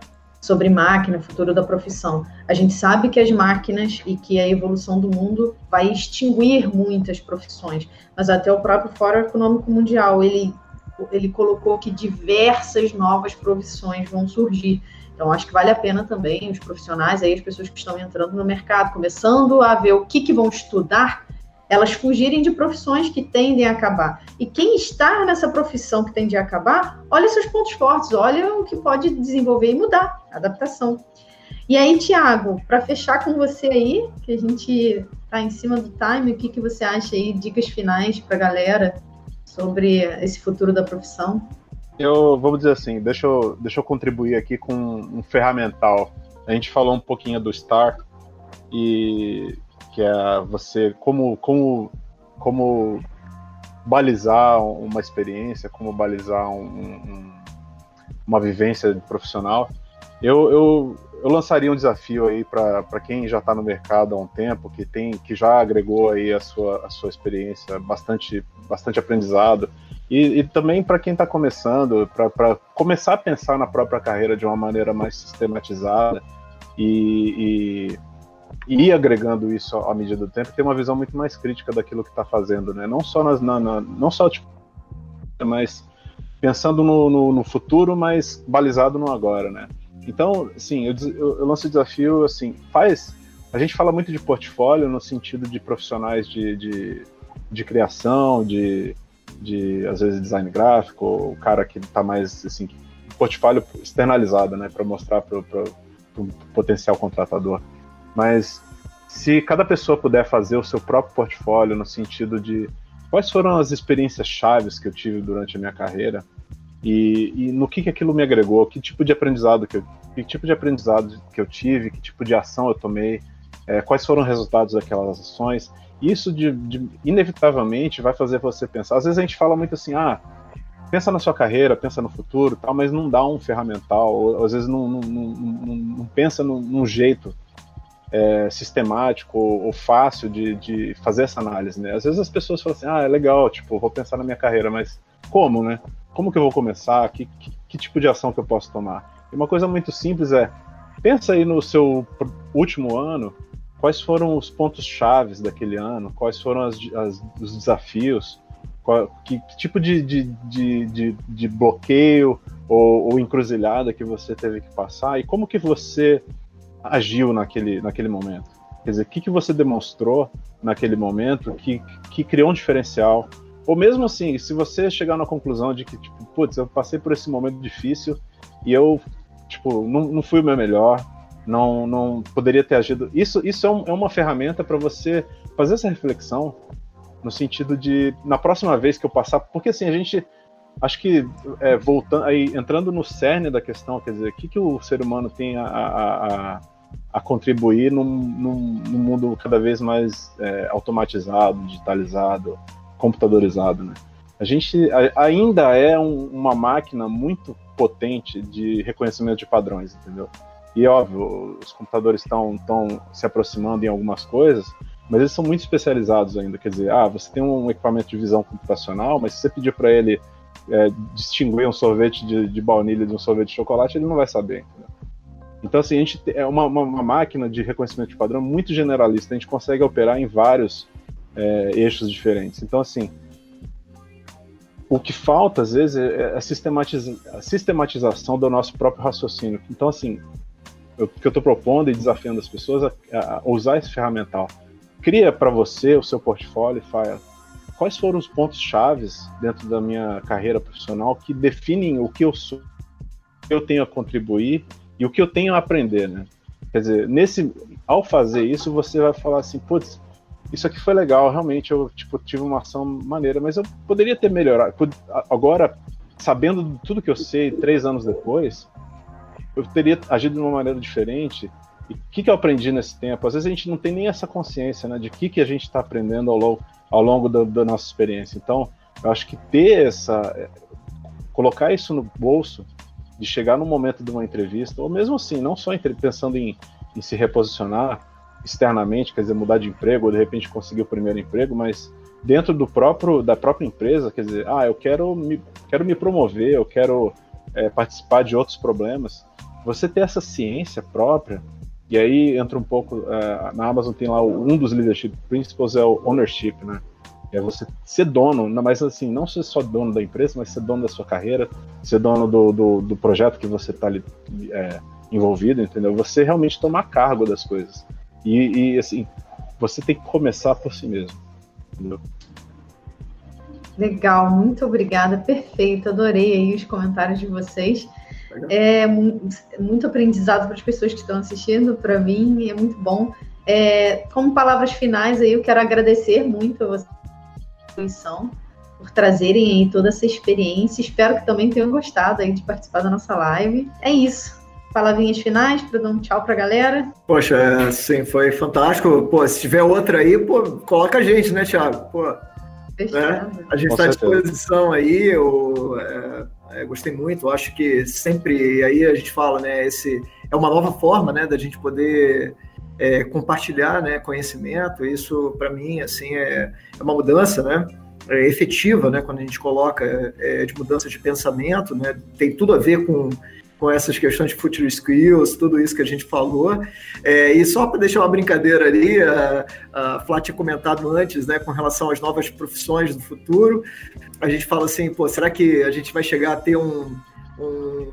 sobre máquina, futuro da profissão. A gente sabe que as máquinas e que a evolução do mundo vai extinguir muitas profissões, mas até o próprio Fórum Econômico Mundial, ele, ele colocou que diversas novas profissões vão surgir. Então, acho que vale a pena também os profissionais, aí, as pessoas que estão entrando no mercado, começando a ver o que, que vão estudar, elas fugirem de profissões que tendem a acabar. E quem está nessa profissão que tende a acabar, olha seus pontos fortes, olha o que pode desenvolver e mudar, adaptação. E aí, Tiago, para fechar com você aí, que a gente está em cima do time, o que, que você acha aí, dicas finais para a galera sobre esse futuro da profissão? Eu, vamos dizer assim, deixa eu, deixa eu contribuir aqui com um ferramental. A gente falou um pouquinho do STAR, e que é você como como como balizar uma experiência, como balizar um, um, uma vivência profissional. Eu, eu, eu lançaria um desafio aí para quem já está no mercado há um tempo, que tem que já agregou aí a sua, a sua experiência, bastante, bastante aprendizado, e, e também para quem está começando, para começar a pensar na própria carreira de uma maneira mais sistematizada e, e e agregando isso à medida do tempo, ter uma visão muito mais crítica daquilo que está fazendo, né? Não só nas, na, na, não só tipo, mas pensando no, no, no, futuro, mas balizado no agora, né? Então, sim, eu, eu lanço o desafio assim, faz. A gente fala muito de portfólio no sentido de profissionais de, de, de criação, de, de às vezes design gráfico, o cara que está mais assim, portfólio externalizado, né, para mostrar para o potencial contratador. Mas se cada pessoa puder fazer o seu próprio portfólio no sentido de quais foram as experiências chaves que eu tive durante a minha carreira e, e no que, que aquilo me agregou, que tipo de aprendizado que eu, que tipo de aprendizado que eu tive, que tipo de ação eu tomei, é, quais foram os resultados daquelas ações. Isso de, de, inevitavelmente vai fazer você pensar. Às vezes a gente fala muito assim, ah, pensa na sua carreira, pensa no futuro, tal, mas não dá um ferramental, ou às vezes não, não, não, não pensa num, num jeito é, sistemático ou, fácil de, de, fazer essa análise, né? Às vezes as pessoas falam assim, ah, é legal, tipo, vou pensar na minha carreira, mas como, né? Como que eu vou começar? Que, que, que tipo de ação que eu posso tomar? E uma coisa muito simples é, pensa aí no seu último ano, quais foram os pontos chaves daquele ano, quais foram as, as, os desafios, qual, que, que, tipo de, de, de, de, de bloqueio ou, ou encruzilhada que você teve que passar e como que você agiu naquele, naquele momento? Quer dizer, o que, que você demonstrou naquele momento que, que criou um diferencial? Ou mesmo assim, se você chegar na conclusão de que, tipo, putz, eu passei por esse momento difícil e eu, tipo, não, não fui o meu melhor, não, não poderia ter agido. Isso, isso é, um, é uma ferramenta para você fazer essa reflexão no sentido de, na próxima vez que eu passar, porque assim, a gente, acho que é, voltando, aí, entrando no cerne da questão, quer dizer, o que, que o ser humano tem a, a, a a contribuir num, num, num mundo cada vez mais é, automatizado, digitalizado, computadorizado. Né? A gente ainda é um, uma máquina muito potente de reconhecimento de padrões, entendeu? E óbvio, os computadores estão se aproximando em algumas coisas, mas eles são muito especializados ainda. Quer dizer, ah, você tem um equipamento de visão computacional, mas se você pedir para ele é, distinguir um sorvete de, de baunilha de um sorvete de chocolate, ele não vai saber. Entendeu? Então, assim, a gente é uma, uma, uma, máquina de reconhecimento de padrão muito generalista, a gente consegue operar em vários é, eixos diferentes. Então, assim, o que falta, às vezes, é a, sistematiza a sistematização do nosso próprio raciocínio. Então, assim, o que eu estou propondo e desafiando as pessoas a, a, usar esse ferramental. cria para você o seu portfólio e quais foram os pontos chaves dentro da minha carreira profissional que definem o que eu sou, o que eu tenho a contribuir e o que eu tenho a aprender, né? Quer dizer, nesse, ao fazer isso, você vai falar assim, putz, isso aqui foi legal, realmente eu tipo, tive uma ação maneira, mas eu poderia ter melhorado. Agora, sabendo tudo que eu sei, três anos depois, eu teria agido de uma maneira diferente. E o que, que eu aprendi nesse tempo? Às vezes a gente não tem nem essa consciência né, de que, que a gente está aprendendo ao longo, ao longo da, da nossa experiência. Então, eu acho que ter essa. colocar isso no bolso de chegar no momento de uma entrevista, ou mesmo assim, não só pensando em, em se reposicionar externamente, quer dizer, mudar de emprego, ou de repente conseguir o primeiro emprego, mas dentro do próprio da própria empresa, quer dizer, ah, eu quero me, quero me promover, eu quero é, participar de outros problemas. Você ter essa ciência própria, e aí entra um pouco, é, na Amazon tem lá um dos leadership principles é o ownership, né? É você ser dono, mas assim, não ser só dono da empresa, mas ser dono da sua carreira, ser dono do, do, do projeto que você está é, envolvido, entendeu? Você realmente tomar cargo das coisas. E, e, assim, você tem que começar por si mesmo. Entendeu? Legal, muito obrigada, perfeito, adorei aí os comentários de vocês. É muito aprendizado para as pessoas que estão assistindo, para mim é muito bom. É, como palavras finais aí, eu quero agradecer muito a vocês por trazerem aí toda essa experiência. Espero que também tenham gostado aí de participar da nossa live. É isso. Palavrinhas finais para dar um tchau para a galera. Poxa, é, sim, foi fantástico. Pô, se tiver outra aí, pô, coloca a gente, né, Thiago? Pô, né? A gente está à disposição aí. Eu, é, é, gostei muito. Eu acho que sempre aí a gente fala, né? Esse é uma nova forma, né, da gente poder é, compartilhar né, conhecimento. Isso, para mim, assim, é, é, uma mudança né, é efetiva, né, quando a gente coloca é, de mudança de pensamento. Né, tem tudo a ver com, com essas questões de future skills, tudo isso que a gente falou. É, e só para deixar uma brincadeira ali, a, a Flá tinha comentado antes, né, com relação às novas profissões do futuro. A gente fala assim, pô, será que a gente vai chegar a ter um, um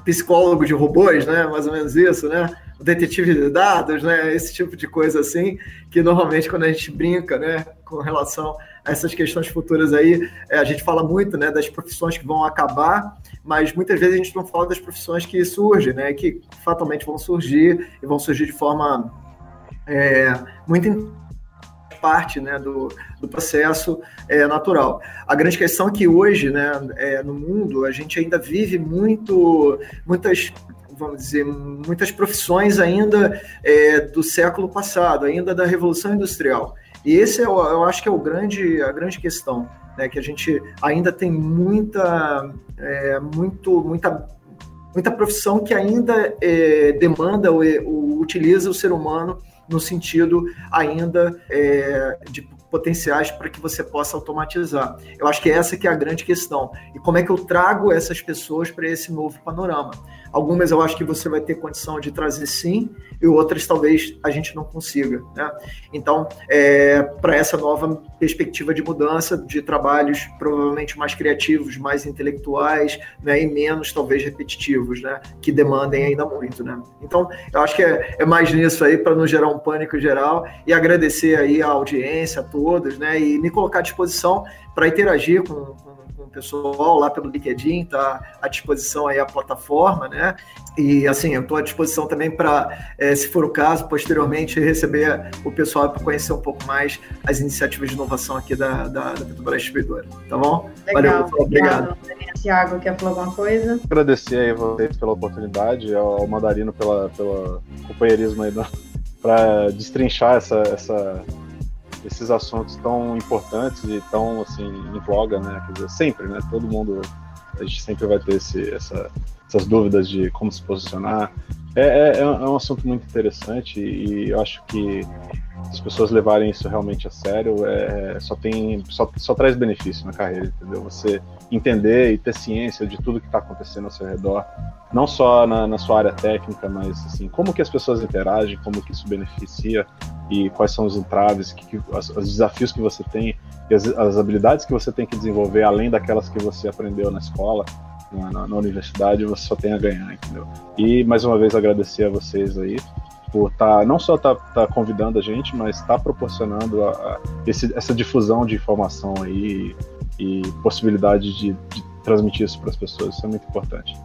psicólogo de robôs, né? Mais ou menos isso, né? O detetive de dados, né? Esse tipo de coisa assim, que normalmente quando a gente brinca, né, com relação a essas questões futuras aí, é, a gente fala muito, né, das profissões que vão acabar, mas muitas vezes a gente não fala das profissões que surgem, né, que fatalmente vão surgir e vão surgir de forma é, muito parte né, do, do processo é, natural. A grande questão é que hoje, né, é, no mundo, a gente ainda vive muito, muitas vamos dizer, muitas profissões ainda é, do século passado, ainda da Revolução Industrial. E esse é, eu acho que é o grande, a grande questão, né, que a gente ainda tem muita, é, muito, muita, muita profissão que ainda é, demanda ou, ou utiliza o ser humano no sentido ainda é, de potenciais para que você possa automatizar. Eu acho que essa que é a grande questão. E como é que eu trago essas pessoas para esse novo panorama? Algumas eu acho que você vai ter condição de trazer sim, e outras talvez a gente não consiga. Né? Então, é, para essa nova perspectiva de mudança de trabalhos provavelmente mais criativos, mais intelectuais, né, e menos talvez repetitivos, né, que demandem ainda muito. Né? Então, eu acho que é, é mais nisso aí para não gerar um pânico geral e agradecer aí a audiência, a todos, né, e me colocar à disposição para interagir com, com pessoal lá pelo LinkedIn, está à disposição aí a plataforma, né? E assim, eu estou à disposição também para, é, se for o caso, posteriormente receber o pessoal para conhecer um pouco mais as iniciativas de inovação aqui da, da, da Petrobras Distribuidora. Tá bom? Legal, Valeu, obrigado. Tiago, quer falar alguma coisa? Agradecer aí a vocês pela oportunidade, ao Mandarino pela, pela companheirismo aí para destrinchar essa, essa esses assuntos tão importantes e tão assim em voga, né? Quer dizer, sempre, né? Todo mundo a gente sempre vai ter esse, essa, essas dúvidas de como se posicionar. É, é, é um assunto muito interessante e eu acho que as pessoas levarem isso realmente a sério é, só tem só, só traz benefício na carreira, entendeu? Você entender e ter ciência de tudo que está acontecendo ao seu redor, não só na, na, sua área técnica, mas assim como que as pessoas interagem, como que isso beneficia e quais são os entraves, que, que os, os, desafios que você tem e as, as, habilidades que você tem que desenvolver além daquelas que você aprendeu na escola, na, na universidade, você só tem a ganhar, entendeu? E mais uma vez agradecer a vocês aí por tá, não só tá, tá convidando a gente, mas está proporcionando a, a esse, essa difusão de informação aí e, e possibilidade de, de transmitir isso para as pessoas. Isso é muito importante.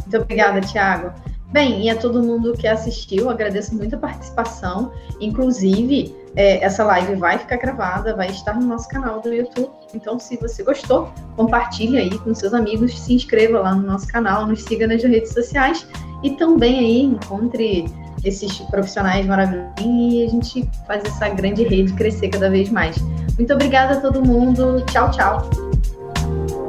Muito obrigada, Tiago. Bem, e a todo mundo que assistiu, agradeço muito a participação. Inclusive, é, essa live vai ficar gravada, vai estar no nosso canal do YouTube. Então, se você gostou, compartilhe aí com seus amigos, se inscreva lá no nosso canal, nos siga nas redes sociais e também aí encontre esses profissionais maravilhosos e a gente faz essa grande rede crescer cada vez mais. Muito obrigada a todo mundo. Tchau, tchau.